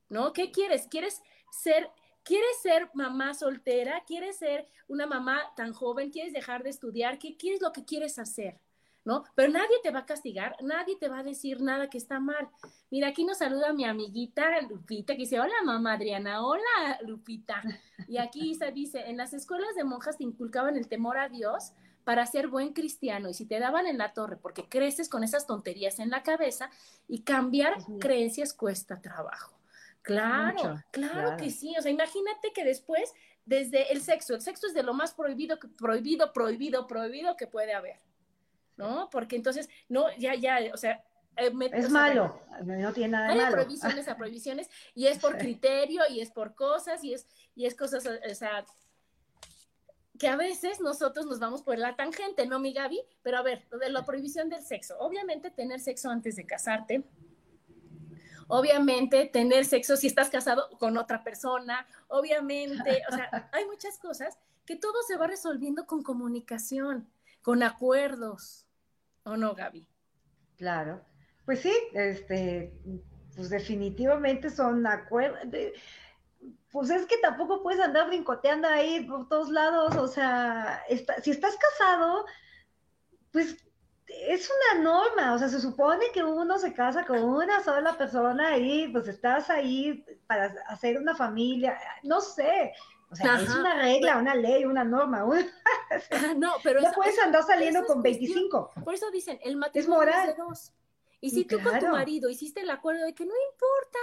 Speaker 1: ¿No? ¿Qué quieres? ¿Quieres ser ¿Quieres ser mamá soltera? ¿Quieres ser una mamá tan joven? ¿Quieres dejar de estudiar? ¿Qué, qué es lo que quieres hacer? ¿No? Pero nadie te va a castigar, nadie te va a decir nada que está mal. Mira, aquí nos saluda mi amiguita Lupita, que dice, hola mamá Adriana, hola Lupita. Y aquí se dice, en las escuelas de monjas te inculcaban el temor a Dios para ser buen cristiano y si te daban en la torre porque creces con esas tonterías en la cabeza y cambiar creencias cuesta trabajo. Claro, claro, que sí. O sea, imagínate que después, desde el sexo, el sexo es de lo más prohibido, prohibido, prohibido, prohibido que puede haber. ¿No? Porque entonces, no, ya, ya, o sea, Eh,
Speaker 2: es malo, no tiene nada de malo.
Speaker 1: prohibiciones a prohibiciones, y es por <laughs> criterio, y es por cosas, y es, y es cosas, o sea, que a veces nosotros nos vamos por la tangente, ¿no, mi Gaby? Pero a ver, lo de la prohibición del sexo. Obviamente tener sexo antes de casarte, obviamente tener sexo si estás casado con otra persona, obviamente, o sea, <laughs> hay muchas cosas que todo se va resolviendo con comunicación, con acuerdos, ¿o no, Gaby?
Speaker 2: Claro, pues sí, este, pues definitivamente son acuerdos. Pues es que tampoco puedes andar brincoteando ahí por todos lados, o sea, si estás casado, pues es una norma, o sea, se supone que uno se casa con una sola persona y pues estás ahí para hacer una familia, no sé, o sea, es una regla, una ley, una norma. <laughs>
Speaker 1: no, pero
Speaker 2: no puedes andar saliendo con 25.
Speaker 1: Por eso dicen, el matrimonio es, de dos. Y si tú con tu marido hiciste el acuerdo de que no importa,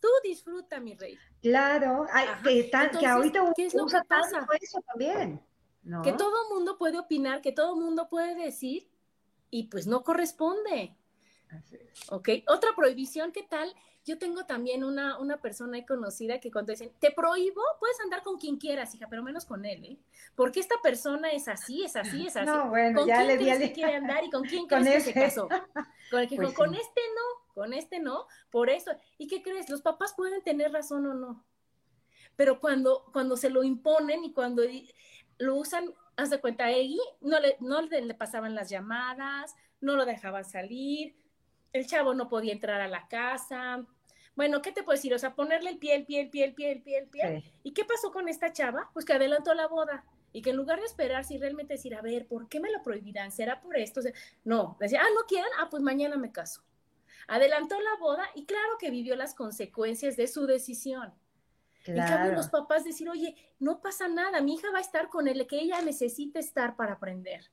Speaker 1: tú disfruta, mi rey.
Speaker 2: Claro, que, que, ahorita
Speaker 1: ¿qué es lo que pasa?
Speaker 2: eso también.
Speaker 1: Que todo mundo puede opinar, que todo mundo puede decir, y pues no corresponde. Ok, otra prohibición, ¿qué tal? Yo tengo también una, una persona conocida que cuando dicen, te prohíbo, puedes andar con quien quieras, hija, pero menos con él, ¿eh? Porque esta persona es así, es así, es así.
Speaker 2: No, bueno,
Speaker 1: ¿Con
Speaker 2: ya
Speaker 1: quién
Speaker 2: le
Speaker 1: crees que quiere andar y con quién <laughs>
Speaker 2: con
Speaker 1: crees que se casó? Con el que <laughs>
Speaker 2: Pues
Speaker 1: dijo, con
Speaker 2: sí.
Speaker 1: este no, con este no, por eso. ¿Y qué crees? Los papás pueden tener razón o no. Pero cuando, cuando se lo imponen y cuando lo usan, haz de cuenta, Eggy, no le, no le pasaban las llamadas, no lo dejaban salir, el chavo no podía entrar a la casa. Bueno, ¿qué te puedo decir? O sea, ponerle el pie, el pie, el pie, el pie, el pie, el pie.
Speaker 2: Sí.
Speaker 1: ¿Y qué pasó con esta chava? Pues que adelantó la boda. Y que en lugar de esperar, si realmente decir, a ver, ¿por qué me lo prohibirán? ¿Será por esto? O sea, no, decía, ah, no quieren, ah, pues mañana me caso. Adelantó la boda y claro que vivió las consecuencias de su decisión. En cambio,
Speaker 2: Claro.
Speaker 1: los papás decir, oye, no pasa nada, mi hija va a estar con el que ella necesita estar para aprender.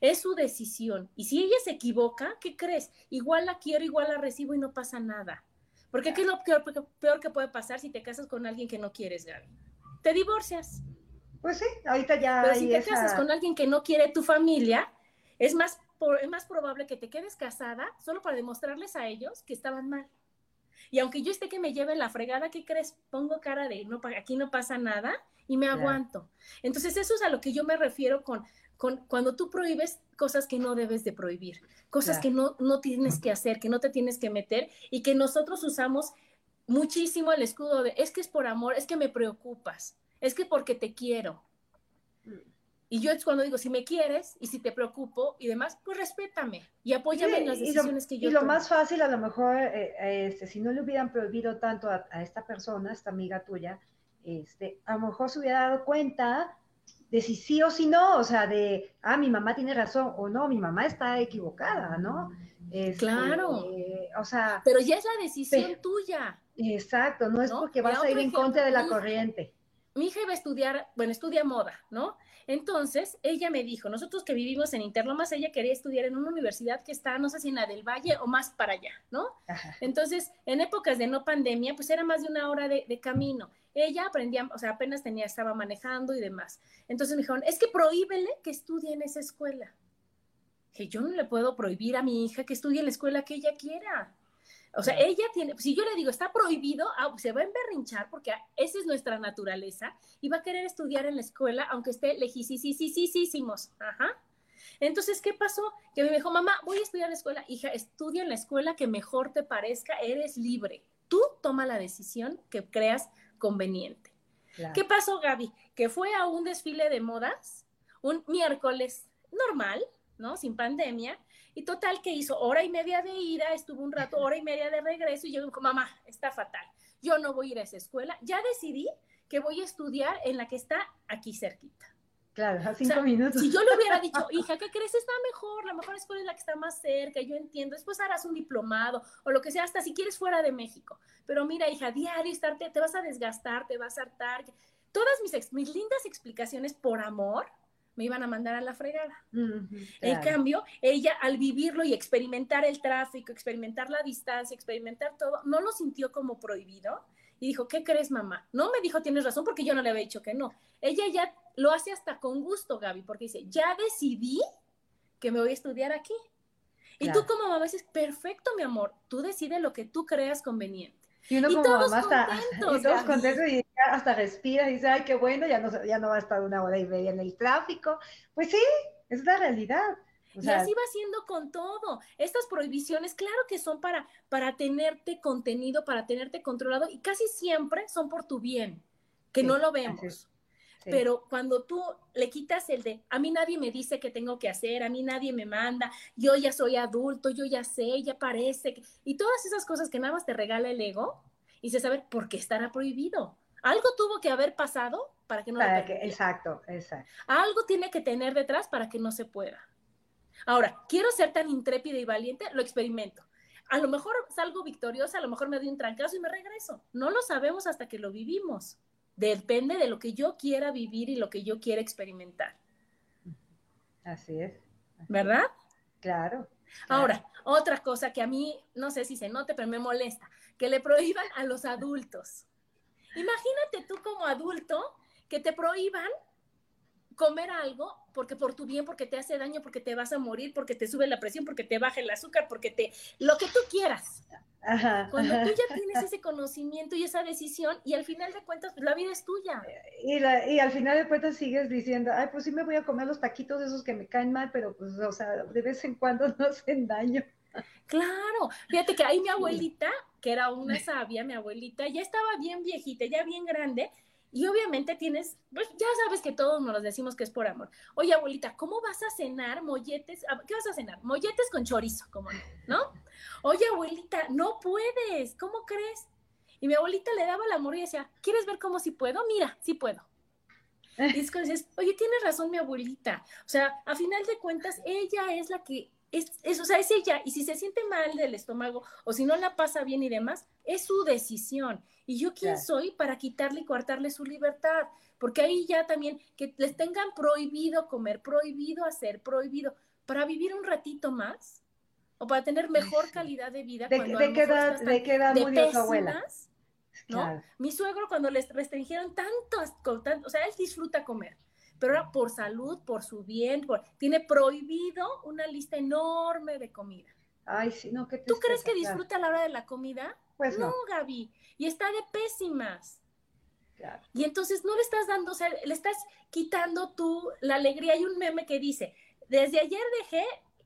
Speaker 1: Es su decisión. Y si ella se equivoca, ¿qué crees? Igual la quiero, igual la recibo y no pasa nada. Porque ¿qué es lo peor, peor que puede pasar si te casas con alguien que no quieres, Gaby? Te divorcias.
Speaker 2: Pues sí, ahorita ya
Speaker 1: Pero
Speaker 2: hay
Speaker 1: si te
Speaker 2: esa-
Speaker 1: casas con alguien que no quiere tu familia, es más, por- es más probable que te quedes casada solo para demostrarles a ellos que estaban mal. Y aunque yo esté que me lleve la fregada, ¿qué crees? Pongo cara de no, aquí no pasa nada y me
Speaker 2: Claro.
Speaker 1: aguanto. Entonces, eso es a lo que yo me refiero con, con cuando tú prohíbes cosas que no debes de prohibir, cosas que no, no tienes que hacer, que no te tienes que meter y que nosotros usamos muchísimo el escudo de es que es por amor, es que me preocupas, es que porque te quiero. Y yo es cuando digo, si me quieres y si te preocupo y demás, pues respétame y apóyame
Speaker 2: Sí,
Speaker 1: en las
Speaker 2: lo-
Speaker 1: decisiones que yo
Speaker 2: Y lo
Speaker 1: tomo.
Speaker 2: más fácil, a lo mejor, eh, eh, este, si no le hubieran prohibido tanto a, a esta persona, esta amiga tuya, este, a lo mejor se hubiera dado cuenta de si sí o si no, o sea, de, ah, mi mamá tiene razón, o no, mi mamá está equivocada, ¿no? Este,
Speaker 1: Claro.
Speaker 2: eh, o sea,
Speaker 1: Pero ya es la decisión
Speaker 2: Pero-
Speaker 1: tuya.
Speaker 2: exacto, no es
Speaker 1: ¿No?
Speaker 2: porque vas a ir en contra de la
Speaker 1: mi-
Speaker 2: corriente.
Speaker 1: Mi hija iba a estudiar, bueno, estudia moda, ¿no? Entonces, ella me dijo, nosotros que vivimos en Interlomas, ella quería estudiar en una universidad que está, no sé si en la del Valle o más para allá, ¿no?
Speaker 2: Ajá.
Speaker 1: Entonces, en épocas de no pandemia, pues era más de una hora de, de camino. Ella aprendía, o sea, apenas tenía, estaba manejando y demás. Entonces me dijeron, es que prohíbele que estudie en esa escuela. Que yo no le puedo prohibir a mi hija que estudie en la escuela que ella quiera. O sea, ella tiene, si yo le digo, está prohibido, ah, pues se va a emberrinchar porque esa es nuestra naturaleza y va a querer estudiar en la escuela aunque esté lejísimos. Ajá. Entonces, ¿qué pasó? Que me dijo, mamá, voy a estudiar en la escuela. Hija, estudia en la escuela que mejor te parezca, eres libre. Tú toma la decisión que creas conveniente.
Speaker 2: Claro.
Speaker 1: ¿Qué pasó, Gaby? Que fue a un desfile de modas, un miércoles normal, ¿no? Sin pandemia. Y total, que hizo hora y media de ida, estuvo un rato, hora y media de regreso, y yo digo, mamá, está fatal. Yo no voy a ir a esa escuela. Ya decidí que voy a estudiar en la que está aquí cerquita.
Speaker 2: Claro, a
Speaker 1: O
Speaker 2: cinco
Speaker 1: sea,
Speaker 2: minutos.
Speaker 1: Si yo le hubiera dicho, <laughs> hija, ¿qué crees? Está mejor, la mejor escuela es la que está más cerca, yo entiendo, después harás un diplomado o lo que sea, hasta si quieres fuera de México. Pero mira, hija, diario estarte, te vas a desgastar, te vas a hartar. Todas mis, ex- mis lindas explicaciones por amor me iban a mandar a la fregada. En
Speaker 2: claro.
Speaker 1: cambio, ella al vivirlo y experimentar el tráfico, experimentar la distancia, experimentar todo, no lo sintió como prohibido y dijo, ¿qué crees, mamá? No me dijo, tienes razón, porque yo no le había dicho que no. Ella ya lo hace hasta con gusto, Gaby, porque dice, ya decidí que me voy a estudiar aquí. Y tú como mamá dices, perfecto, mi amor, tú decides lo que tú creas conveniente.
Speaker 2: Y uno como mamá está, <laughs> y todos contentos y hasta respira y dice, ay, qué bueno, ya no, ya no va a estar una hora y media en el tráfico. Pues sí, es la realidad.
Speaker 1: y así va siendo con todo. Estas prohibiciones, claro que son para, para tenerte contenido, para tenerte controlado y casi siempre son por tu bien, que no lo vemos. Pero cuando tú le quitas el de, a mí nadie me dice qué tengo que hacer, a mí nadie me manda, yo ya soy adulto, yo ya sé, ya parece, y todas esas cosas que nada más te regala el ego, y se sabe por qué estará prohibido. Algo tuvo que haber pasado para que no
Speaker 2: para que, Exacto, exacto.
Speaker 1: Algo tiene que tener detrás para que no se pueda. Ahora, quiero ser tan intrépida y valiente, lo experimento. A lo mejor salgo victoriosa, a lo mejor me doy un trancazo y me regreso. No lo sabemos hasta que lo vivimos. Depende de lo que yo quiera vivir y lo que yo quiera experimentar.
Speaker 2: Así es.
Speaker 1: ¿Verdad?
Speaker 2: Claro,
Speaker 1: Ahora, otra cosa que a mí, no sé si se note, pero me molesta, que le prohíban a los adultos. Imagínate tú como adulto que te prohíban comer algo porque por tu bien, porque te hace daño, porque te vas a morir, porque te sube la presión, porque te baja el azúcar, porque te lo que tú quieras. Cuando tú ya tienes ese conocimiento y esa decisión y al final de cuentas pues la vida es tuya.
Speaker 2: Y, la, y al final de cuentas sigues diciendo, ay, pues sí me voy a comer los taquitos esos que me caen mal, pero pues, o sea, de vez en cuando <laughs> no hacen daño.
Speaker 1: Claro, fíjate que ahí mi abuelita, que era una sabia, mi abuelita, ya estaba bien viejita, ya bien grande, y obviamente tienes, pues ya sabes que todos nos decimos que es por amor. Oye, abuelita, ¿cómo vas a cenar molletes? Ah, ¿Qué vas a cenar? Molletes con chorizo, como no, Oye, abuelita, no puedes, ¿cómo crees? Y mi abuelita le daba el amor y decía, ¿quieres ver cómo sí puedo? Mira, sí puedo. <laughs> Y es que dices, oye, tiene razón mi abuelita. O sea, a final de cuentas, ella es la que es, o sea, es ella, y si se siente mal del estómago o si no la pasa bien y demás, es su decisión. Y yo quién soy para quitarle y coartarle su libertad, porque ahí ya también que les tengan prohibido comer, prohibido hacer, prohibido, para vivir un ratito más o para tener mejor calidad de vida.
Speaker 2: ¿De, de qué edad, de qué edad murió su abuela?
Speaker 1: ¿no? Mi suegro cuando les restringieron tanto, tanto, o sea, él disfruta comer pero era por salud, por su bien, tiene prohibido una lista enorme de comida.
Speaker 2: Ay, sí, no, ¿qué
Speaker 1: ¿Tú crees que disfruta a la hora de la comida?
Speaker 2: Pues no.
Speaker 1: No, Gaby, y está de pésimas. Claro. Y entonces no le estás dando, o sea, le estás quitando tú la alegría. Hay un meme que dice, desde ayer dejé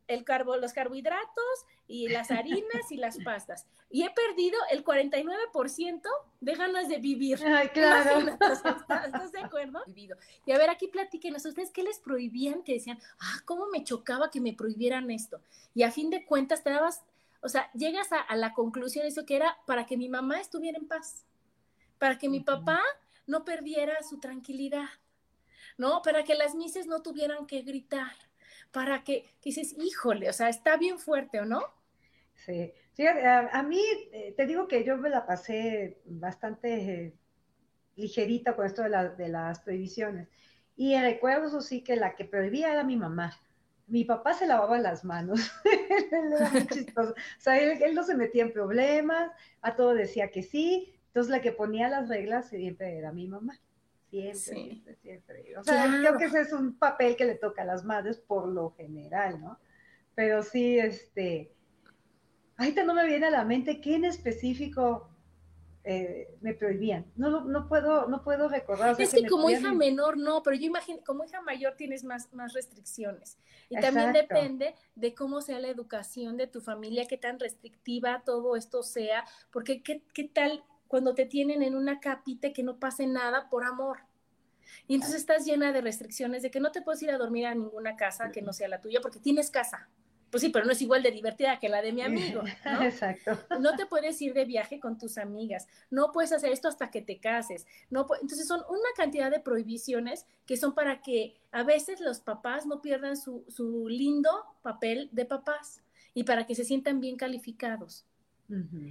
Speaker 1: el carbo, los carbohidratos y las harinas y las pastas. Y he perdido el 49% de ganas de vivir.
Speaker 2: Ay, claro.
Speaker 1: ¿Estás, de acuerdo? Y a ver, aquí platíquenos, ¿ustedes qué les prohibían? Que decían, ah, cómo me chocaba que me prohibieran esto. Y a fin de cuentas te dabas, o sea, llegas a, a la conclusión, eso que era para que mi mamá estuviera en paz, para que mi papá no perdiera su tranquilidad, ¿no? Para que las mises no tuvieran que gritar para que, dices, híjole, o sea, está bien fuerte, ¿o no?
Speaker 2: Sí, Fíjate, a, mí eh, te digo que yo me la pasé bastante eh, ligerita con esto de, las prohibiciones. Y recuerdo, eso sí, que la que prohibía era mi mamá. Mi papá se lavaba las manos. <laughs> él era muy <laughs> chistoso. O sea, él, él, no se metía en problemas, a todo decía que sí. Entonces, la que ponía las reglas siempre era mi mamá. Siempre, siempre, O sea, creo que ese es un papel que le toca a las madres por lo general, ¿no? Pero sí, este, ahorita no me viene a la mente qué en específico eh, me prohibían. No, no puedo, no puedo recordar.
Speaker 1: es que, como hija menor no, pero yo imagino, como hija mayor tienes más, más restricciones. Y también depende de cómo sea la educación de tu familia, qué tan restrictiva todo esto sea, porque qué, qué tal cuando te tienen en una capita que no pase nada por amor. Y entonces estás llena de restricciones de que no te puedes ir a dormir a ninguna casa que no sea la tuya porque tienes casa. Pues sí, pero no es igual de divertida que la de mi amigo. <laughs> ¿no?
Speaker 2: Exacto.
Speaker 1: No te puedes ir de viaje con tus amigas. No puedes hacer esto hasta que te cases. No Entonces son una cantidad de prohibiciones que son para que a veces los papás no pierdan su, su lindo papel de papás y para que se sientan bien calificados.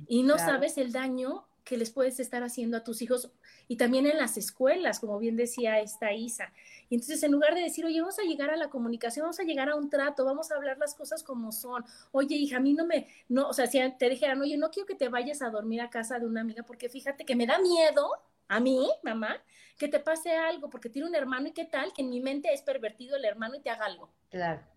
Speaker 1: y no sabes el daño que les puedes estar haciendo a tus hijos y también en las escuelas, como bien decía esta Isa. Y entonces, en lugar de decir, oye, vamos a llegar a la comunicación, vamos a llegar a un trato, vamos a hablar las cosas como son. Oye, hija, a mí no me, no, o sea, si te dijeran, oye, no quiero que te vayas a dormir a casa de una amiga porque fíjate que me da miedo a mí, mamá, que te pase algo porque tiene un hermano y qué tal que en mi mente es pervertido el hermano y te haga algo.
Speaker 2: Claro.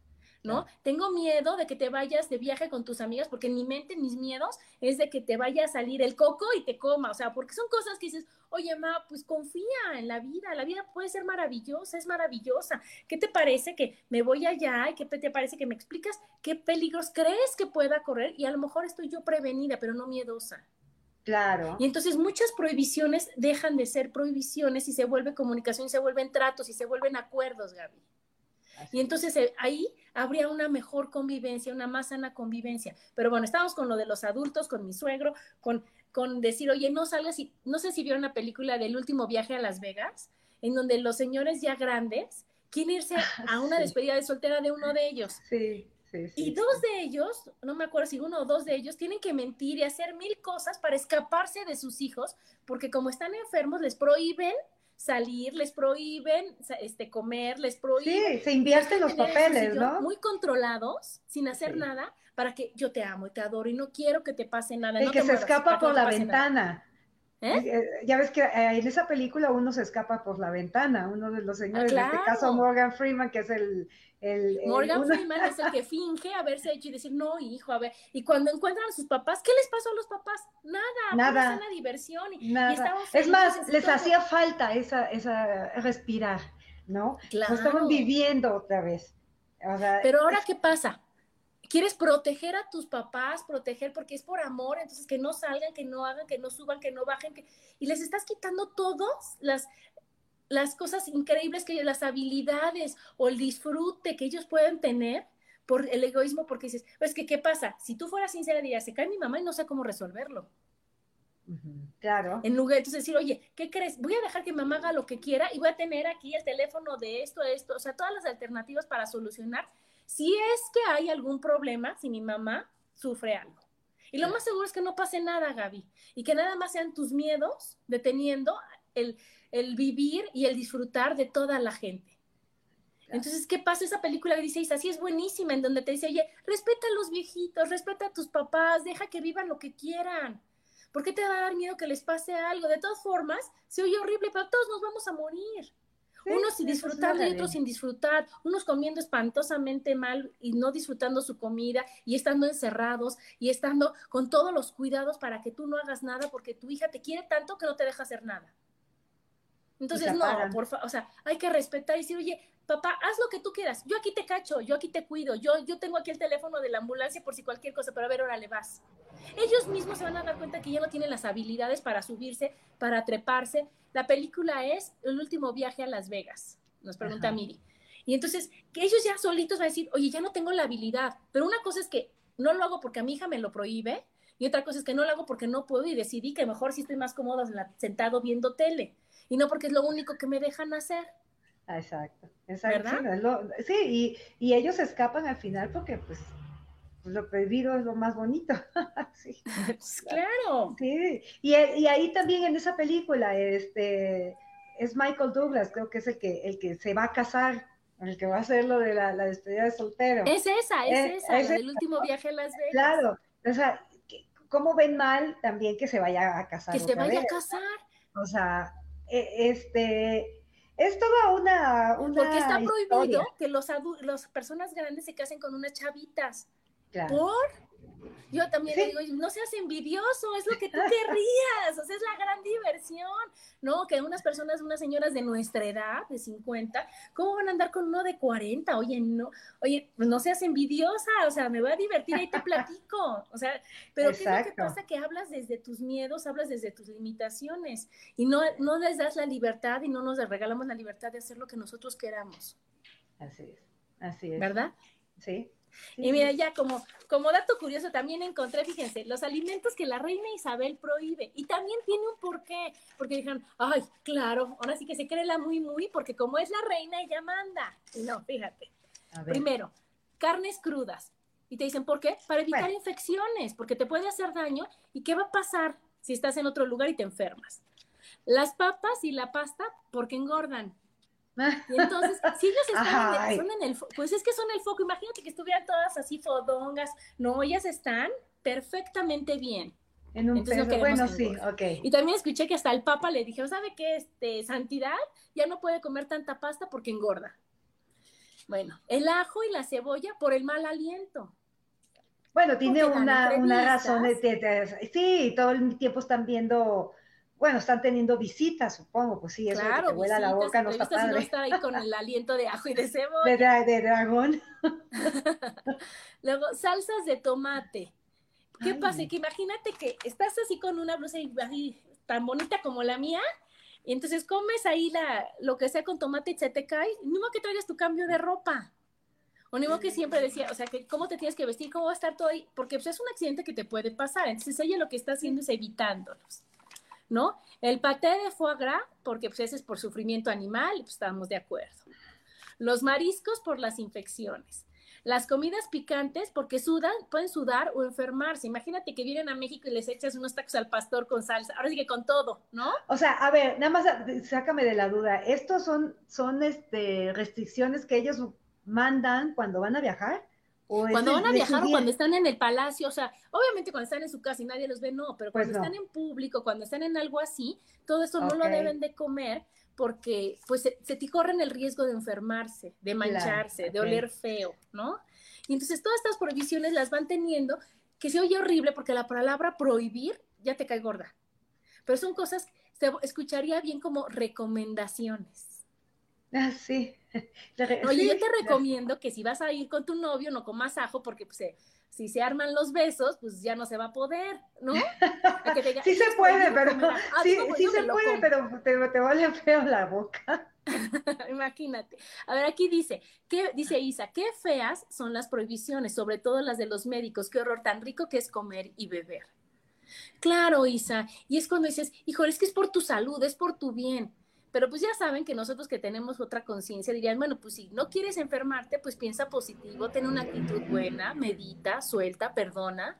Speaker 1: ¿No? Tengo miedo de que te vayas de viaje con tus amigas, porque en mi mente, mis miedos es de que te vaya a salir el coco y te coma, o sea, porque son cosas que dices, oye, ma, pues confía en la vida, la vida puede ser maravillosa, es maravillosa. ¿Qué te parece que me voy allá y qué te parece que me explicas qué peligros crees que pueda correr? Y a lo mejor estoy yo prevenida, pero no miedosa.
Speaker 2: Claro.
Speaker 1: Y entonces muchas prohibiciones dejan de ser prohibiciones y se vuelve comunicación, y se vuelven tratos y se vuelven acuerdos, Gaby. Y entonces eh, ahí habría una mejor convivencia, una más sana convivencia. Pero bueno, estamos con lo de los adultos, con mi suegro, con, con decir, oye, no salgas y no sé si vieron la película del último viaje a Las Vegas, en donde los señores ya grandes quieren irse <laughs> a una despedida de soltera de uno de ellos.
Speaker 2: Sí. Sí,
Speaker 1: y dos de ellos, no me acuerdo si uno o dos de ellos, tienen que mentir y hacer mil cosas para escaparse de sus hijos, porque como están enfermos, les prohíben salir, les prohíben este, comer, les prohíben.
Speaker 2: Sí, se invierten los papeles, ¿no?
Speaker 1: Muy controlados, sin hacer nada, para que yo te amo y te adoro y no quiero que te pase nada.
Speaker 2: El que se escapa por la ventana. ¿Eh? ¿Eh? Ya ves que eh, en esa película uno se escapa por la ventana, uno de los señores, en este caso Morgan Freeman, que es el... el
Speaker 1: Morgan Freeman es el que <laughs> finge haberse hecho y decir, no, hijo, a ver, y cuando encuentran a sus papás, ¿qué les pasó a los papás? Nada, nada, una diversión. Y,
Speaker 2: nada. es más, les hacía falta esa, esa respirar, ¿no? Claro. Estaban viviendo otra vez.
Speaker 1: Pero ahora, ¿qué pasa? Quieres proteger a tus papás, proteger porque es por amor, entonces que no salgan, que no hagan, que no suban, que no bajen, que... y les estás quitando todas las, las cosas increíbles que las habilidades o el disfrute que ellos pueden tener por el egoísmo, porque dices, pues que, ¿qué pasa? Si tú fueras sincera, dirías, se cae mi mamá y no sé cómo resolverlo.
Speaker 2: Claro.
Speaker 1: En lugar de entonces decir, oye, ¿qué crees? Voy a dejar que mamá haga lo que quiera y voy a tener aquí el teléfono de esto, esto, o sea, todas las alternativas para solucionar si es que hay algún problema, si mi mamá sufre algo. Y lo más seguro es que no pase nada, Gaby, y que nada más sean tus miedos deteniendo el, vivir y el disfrutar de toda la gente. Entonces, ¿qué pasa? Esa película que dice, así es buenísima, en donde te dice, oye, respeta a los viejitos, respeta a tus papás, deja que vivan lo que quieran. ¿Por qué te va a dar miedo que les pase algo? De todas formas, se oye horrible, pero todos nos vamos a morir unos sin disfrutar y otros sin disfrutar, unos comiendo espantosamente mal y no disfrutando su comida y estando encerrados y estando con todos los cuidados para que tú no hagas nada porque tu hija te quiere tanto que no te deja hacer nada. Entonces, no, por favor, o sea, hay que respetar y decir, oye, papá, haz lo que tú quieras, yo aquí te cacho, yo aquí te cuido, yo, yo tengo aquí el teléfono de la ambulancia por si cualquier cosa, pero a ver, órale, vas. Ellos mismos se van a dar cuenta que ya no tienen las habilidades para subirse, para treparse. La película es El último viaje a Las Vegas, nos pregunta Miri. Y entonces, que ellos ya solitos van a decir, oye, ya no tengo la habilidad, pero una cosa es que no lo hago porque a mi hija me lo prohíbe, y otra cosa es que no lo hago porque no puedo y decidí que mejor si estoy más cómoda sentado viendo tele, y no porque es lo único que me dejan hacer.
Speaker 2: Exacto, exacto. Sí, y, ellos escapan al final porque pues lo prohibido es lo más bonito. <laughs>
Speaker 1: sí. Pues, claro.
Speaker 2: Sí, y, ahí también en esa película, este, es Michael Douglas, creo que es el que, el que se va a casar, el que va a hacer lo de la, despedida de soltero.
Speaker 1: Es esa, es, eh, esa, el último viaje a Las Vegas.
Speaker 2: Claro, o sea, ¿cómo ven mal también que se vaya a casar?
Speaker 1: Que se vaya a casar.
Speaker 2: O sea, e, este, es toda una,
Speaker 1: Porque está prohibido que los las personas grandes se casen con unas chavitas. ¿Por? Yo también digo, no seas envidioso, es lo que tú <laughs> querrías, o sea, es la gran diversión, ¿no? Que unas personas, unas señoras de nuestra edad, de 50, ¿cómo van a andar con uno de 40? Oye, no, oye, no seas envidiosa, o sea, me voy a divertir, ahí te <laughs> platico, o sea, pero ¿qué es lo que pasa? Que hablas desde tus miedos, hablas desde tus limitaciones y no, no les das la libertad y no nos regalamos la libertad de hacer lo que nosotros queramos.
Speaker 2: Así es, así es.
Speaker 1: ¿Verdad?
Speaker 2: Sí,
Speaker 1: y mira, ya como, como dato curioso también encontré, fíjense, los alimentos que la reina Isabel prohíbe. Y también tiene un porqué, porque dijeron, ay, claro, ahora sí que se cree la muy, muy, porque como es la reina, ella manda. no, fíjate. Primero, carnes crudas. Y te dicen, ¿por qué? Para evitar infecciones, porque te puede hacer daño. ¿Y qué va a pasar si estás en otro lugar y te enfermas? Las papas y la pasta, porque engordan. <laughs> Y entonces, si ellos están en, el, pues es que son el foco, imagínate que estuvieran todas así fodongas, no, ellas están perfectamente bien.
Speaker 2: En un entonces, bueno, sí, ok.
Speaker 1: Y también escuché que hasta el Papa le dijeron, ¿sabe qué? Este, santidad ya no puede comer tanta pasta porque engorda. Bueno, el ajo y la cebolla por el mal aliento.
Speaker 2: Bueno, tiene una, una razón. De, sí, todo el tiempo están viendo, bueno, están teniendo visitas, supongo, pues sí, eso claro, que te la boca no está padre.
Speaker 1: no ahí con el aliento de ajo y de cebolla.
Speaker 2: De, dragón. <laughs>
Speaker 1: Luego, salsas de tomate. ¿Qué pasa? Que imagínate que estás así con una blusa así, tan bonita como la mía, y entonces comes ahí la, lo que sea con tomate y se te cae, ni modo que traigas tu cambio de ropa. O ni modo que siempre decía, o sea, que cómo te tienes que vestir, cómo va a estar todo ahí, porque pues, es un accidente que te puede pasar. Entonces ella lo que está haciendo es evitándolos, ¿no? El paté de foie gras, porque pues ese es por sufrimiento animal, pues estamos de acuerdo. Los mariscos por las infecciones. Las comidas picantes, porque sudan, pueden sudar o enfermarse. Imagínate que vienen a México y les echas unos tacos al pastor con salsa. Ahora sí que con todo, ¿no?
Speaker 2: O sea, a ver, nada más sácame de la duda. ¿Estos son, son este, restricciones que ellos mandan cuando van a viajar?
Speaker 1: Cuando van a viajar o cuando están en el palacio, o sea, obviamente cuando están en su casa y nadie los ve, no, pero cuando pues están en público, cuando están en algo así, todo eso no lo deben de comer porque pues se, te corren el riesgo de enfermarse, de mancharse, de oler feo, ¿no? Y entonces todas estas prohibiciones las van teniendo, que se oye horrible porque la palabra prohibir ya te cae gorda, pero son cosas, se escucharía bien como recomendaciones.
Speaker 2: Ah, sí. <laughs>
Speaker 1: Oye, yo te recomiendo que si vas a ir con tu novio, no comas ajo porque pues, si se arman los besos, pues ya no se va a poder, ¿no? <laughs>
Speaker 2: sí se puede, pero <laughs> ah, sí, sí se puede, pero te, te vale feo la boca.
Speaker 1: Imagínate. A ver, aquí dice, ¿qué, dice Isa, qué feas son las prohibiciones, sobre todo las de los médicos, qué horror tan rico que es comer y beber. Claro, Isa, y es cuando dices, híjole, es que es por tu salud, es por tu bien. Pero pues ya saben que nosotros que tenemos otra conciencia dirían, bueno, pues si no quieres enfermarte, pues piensa positivo, ten una actitud buena, medita, suelta, perdona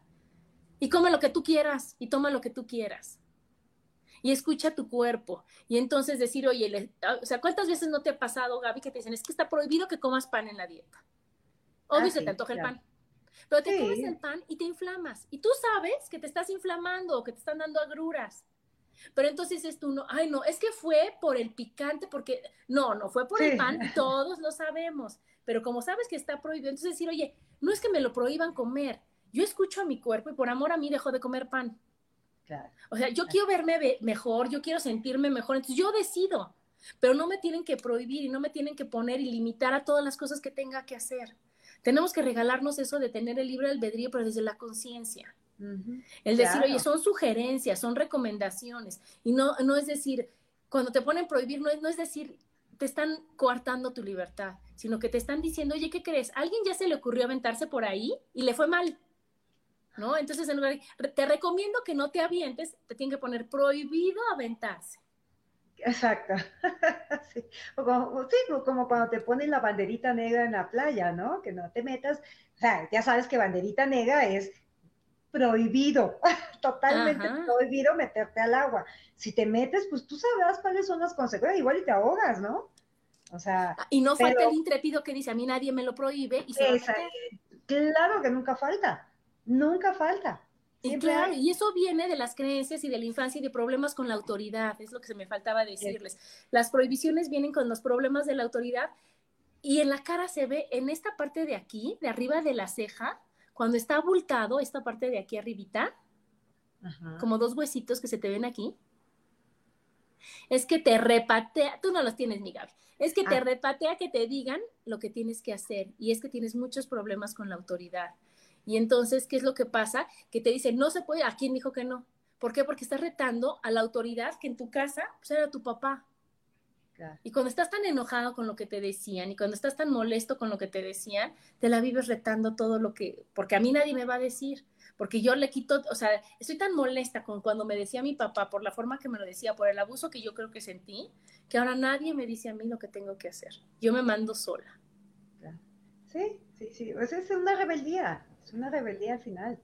Speaker 1: y come lo que tú quieras y toma lo que tú quieras. Y escucha tu cuerpo. Y entonces decir, oye, ah, o sea, ¿cuántas veces no te ha pasado, Gaby, que te dicen, es que está prohibido que comas pan en la dieta? Obvio, ah, se te antoja el pan. Pero te comes el pan y te inflamas. Y tú sabes que te estás inflamando o que te están dando agruras. Pero entonces es tú, no, ay, no, es que fue por el picante, porque no, no fue por el pan, <laughs> todos lo sabemos. Pero como sabes que está prohibido, entonces decir, oye, no es que me lo prohíban comer, yo escucho a mi cuerpo y por amor a mí dejo de comer pan. O sea, yo quiero verme mejor, yo quiero sentirme mejor, entonces yo decido, pero no me tienen que prohibir y no me tienen que poner y limitar a todas las cosas que tenga que hacer. Tenemos que regalarnos eso de tener el libre albedrío, pero desde la conciencia. El decir, oye, son sugerencias, son recomendaciones. Y no, no es decir, cuando te ponen prohibir, no es, no es decir, te están coartando tu libertad, sino que te están diciendo, oye, ¿qué crees? ¿Alguien ya se le ocurrió aventarse por ahí y le fue mal? ¿No? Entonces, en lugar te recomiendo que no te avientes, te tienen que poner prohibido aventarse.
Speaker 2: Exacto. <laughs> sí. como, sí, como cuando te ponen la banderita negra en la playa, ¿no? Que no te metas. O sea, ya sabes que banderita negra es prohibido, <laughs> totalmente prohibido meterte al agua. Si te metes, pues tú sabrás cuáles son las consecuencias, igual y te ahogas, ¿no? O sea.
Speaker 1: Ah, y no falta el intrépido que dice, a mí nadie me lo prohíbe y se
Speaker 2: Claro que nunca falta, nunca falta.
Speaker 1: Y, claro, y eso viene de las creencias y de la infancia y de problemas con la autoridad, es lo que se me faltaba decirles. Las prohibiciones vienen con los problemas de la autoridad y en la cara se ve, en esta parte de aquí, de arriba de la ceja, cuando está abultado, esta parte de aquí arribita, como dos huesitos que se te ven aquí, es que te repatea, tú no los tienes, mi Gaby, es que te ah. repatea que te digan lo que tienes que hacer y es que tienes muchos problemas con la autoridad. Y entonces, ¿qué es lo que pasa? Que te dicen, no se puede, ¿a quién dijo que no? ¿Por qué? Porque estás retando a la autoridad que en tu casa pues, era tu papá. Y cuando estás tan enojado con lo que te decían y cuando estás tan molesto con lo que te decían, te la vives retando todo lo que, porque a mí nadie me va a decir, porque yo le quito, o sea, estoy tan molesta con cuando me decía mi papá por la forma que me lo decía, por el abuso que yo creo que sentí, que ahora nadie me dice a mí lo que tengo que hacer. Yo me mando sola.
Speaker 2: Sí, sí, sí, pues es una rebeldía, es una rebeldía al final.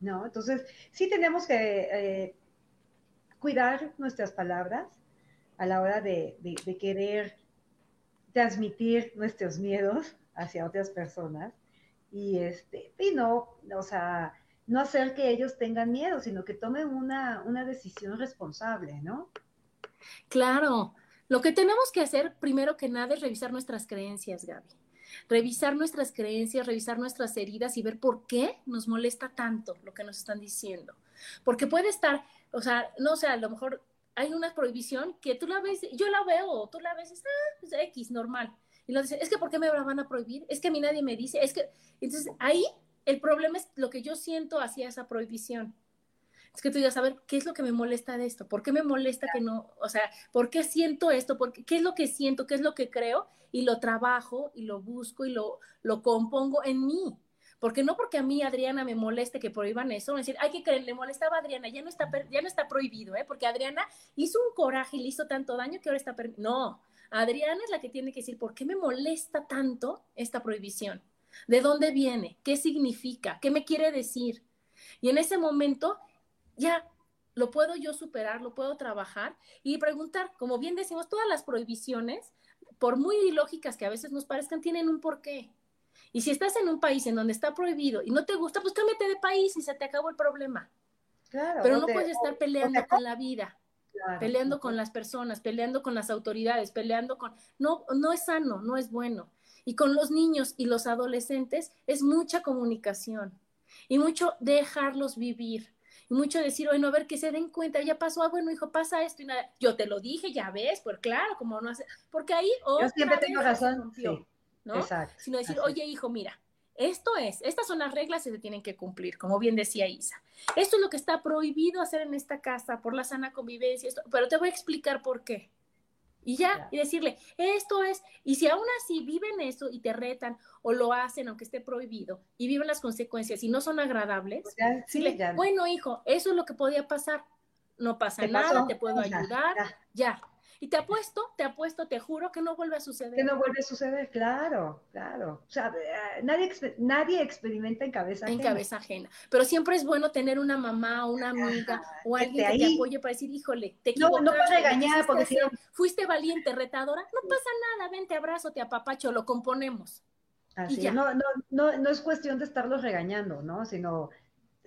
Speaker 2: ¿No? Entonces, sí tenemos que eh, cuidar nuestras palabras, a la hora de, querer transmitir nuestros miedos hacia otras personas y este y no, o sea, no hacer que ellos tengan miedo, sino que tomen una, una decisión responsable, ¿no?
Speaker 1: Claro, lo que tenemos que hacer primero que nada es revisar nuestras creencias, Gaby. revisar nuestras creencias, revisar nuestras heridas y ver por qué nos molesta tanto lo que nos están diciendo. Porque puede estar, o sea, no sé, a lo mejor hay una prohibición que tú la ves, yo la veo, tú la ves, es ah, pues X, normal. Y lo dicen, es que ¿por qué me la van a prohibir? Es que a mí nadie me dice, es que, entonces ahí el problema es lo que yo siento hacia esa prohibición. Es que tú digas, a ver, ¿qué es lo que me molesta de esto? ¿Por qué me molesta que no, o sea, ¿por qué siento esto? ¿Por qué, es lo que siento? ¿Qué es lo que creo? Y lo trabajo y lo busco y lo, lo compongo en mí. Porque no porque a mí Adriana me moleste que prohíban eso, decir, hay que creer, le molestaba a Adriana, ya no está, ya no está prohibido, ¿eh? porque Adriana hizo un coraje y le hizo tanto daño que ahora está permitido. No, Adriana es la que tiene que decir, ¿por qué me molesta tanto esta prohibición? ¿De dónde viene? ¿Qué significa? ¿Qué me quiere decir? Y en ese momento ya lo puedo yo superar, lo puedo trabajar y preguntar, como bien decimos, todas las prohibiciones, por muy ilógicas que a veces nos parezcan, tienen un porqué. Y si estás en un país en donde está prohibido y no te gusta, pues cámbiate de país y se te acabó el problema. Claro, Pero no puedes estar peleando con la vida, peleando con las personas, peleando con las autoridades, peleando con... No, no es sano, no es bueno. Y con los niños y los adolescentes es mucha comunicación y mucho dejarlos vivir mucho decir, bueno, a ver que se den cuenta, ya pasó, ah, bueno, hijo, pasa esto y nada. Yo te lo dije, ya ves, pues claro, como no hace, porque ahí
Speaker 2: Yo siempre tengo razón,
Speaker 1: ¿no? Exacto. Sino decir, oye, hijo, mira, esto es, estas son las reglas que se tienen que cumplir, como bien decía Isa. Esto es lo que está prohibido hacer en esta casa por la sana convivencia, esto, pero te voy a explicar por qué. Y ya, y decirle, esto es, y si aún así viven eso y te retan o lo hacen aunque esté prohibido y viven las consecuencias y no son agradables, pues bueno hijo, eso es lo que podía pasar, no pasa nada, te puedo ayudar, ya. Y te apuesto, te apuesto, te juro que no vuelve a suceder.
Speaker 2: Que no vuelve a suceder, claro, claro. O sea, eh, nadie, nadie experimenta en cabeza
Speaker 1: ajena. En cabeza ajena. Pero siempre es bueno tener una mamá, una amiga o alguien que te apoye para decir, híjole, te equivocaste.
Speaker 2: No, no puedes regañar porque si
Speaker 1: Fuiste valiente, retadora. No pasa nada, ven, te abrazo, te apapacho, lo componemos.
Speaker 2: Así, no, no, no, no es cuestión de estarlos regañando, ¿no? Sino,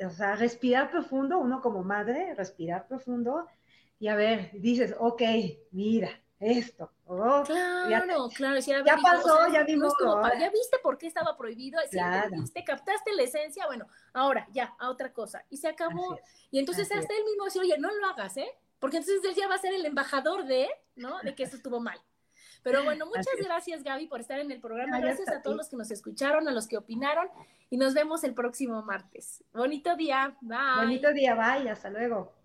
Speaker 2: o sea, respirar profundo, uno como madre, respirar profundo y a ver, dices, ok, mira, esto. Oh,
Speaker 1: claro, ya claro.
Speaker 2: ya pasó, ya vimos.
Speaker 1: ya viste por qué estaba prohibido, claro. viste, captaste la esencia, bueno, ahora ya, a otra cosa. Y se acabó. y entonces hasta él mismo dice, oye, no lo hagas, ¿eh? Porque entonces él ya va a ser el embajador de, ¿no? De que eso estuvo mal. Pero bueno, muchas gracias Gaby por estar en el programa. Gracias a todos los que nos escucharon, a los que opinaron y nos vemos el próximo martes. Bonito día. Bye.
Speaker 2: Bonito día. Bye. Hasta luego.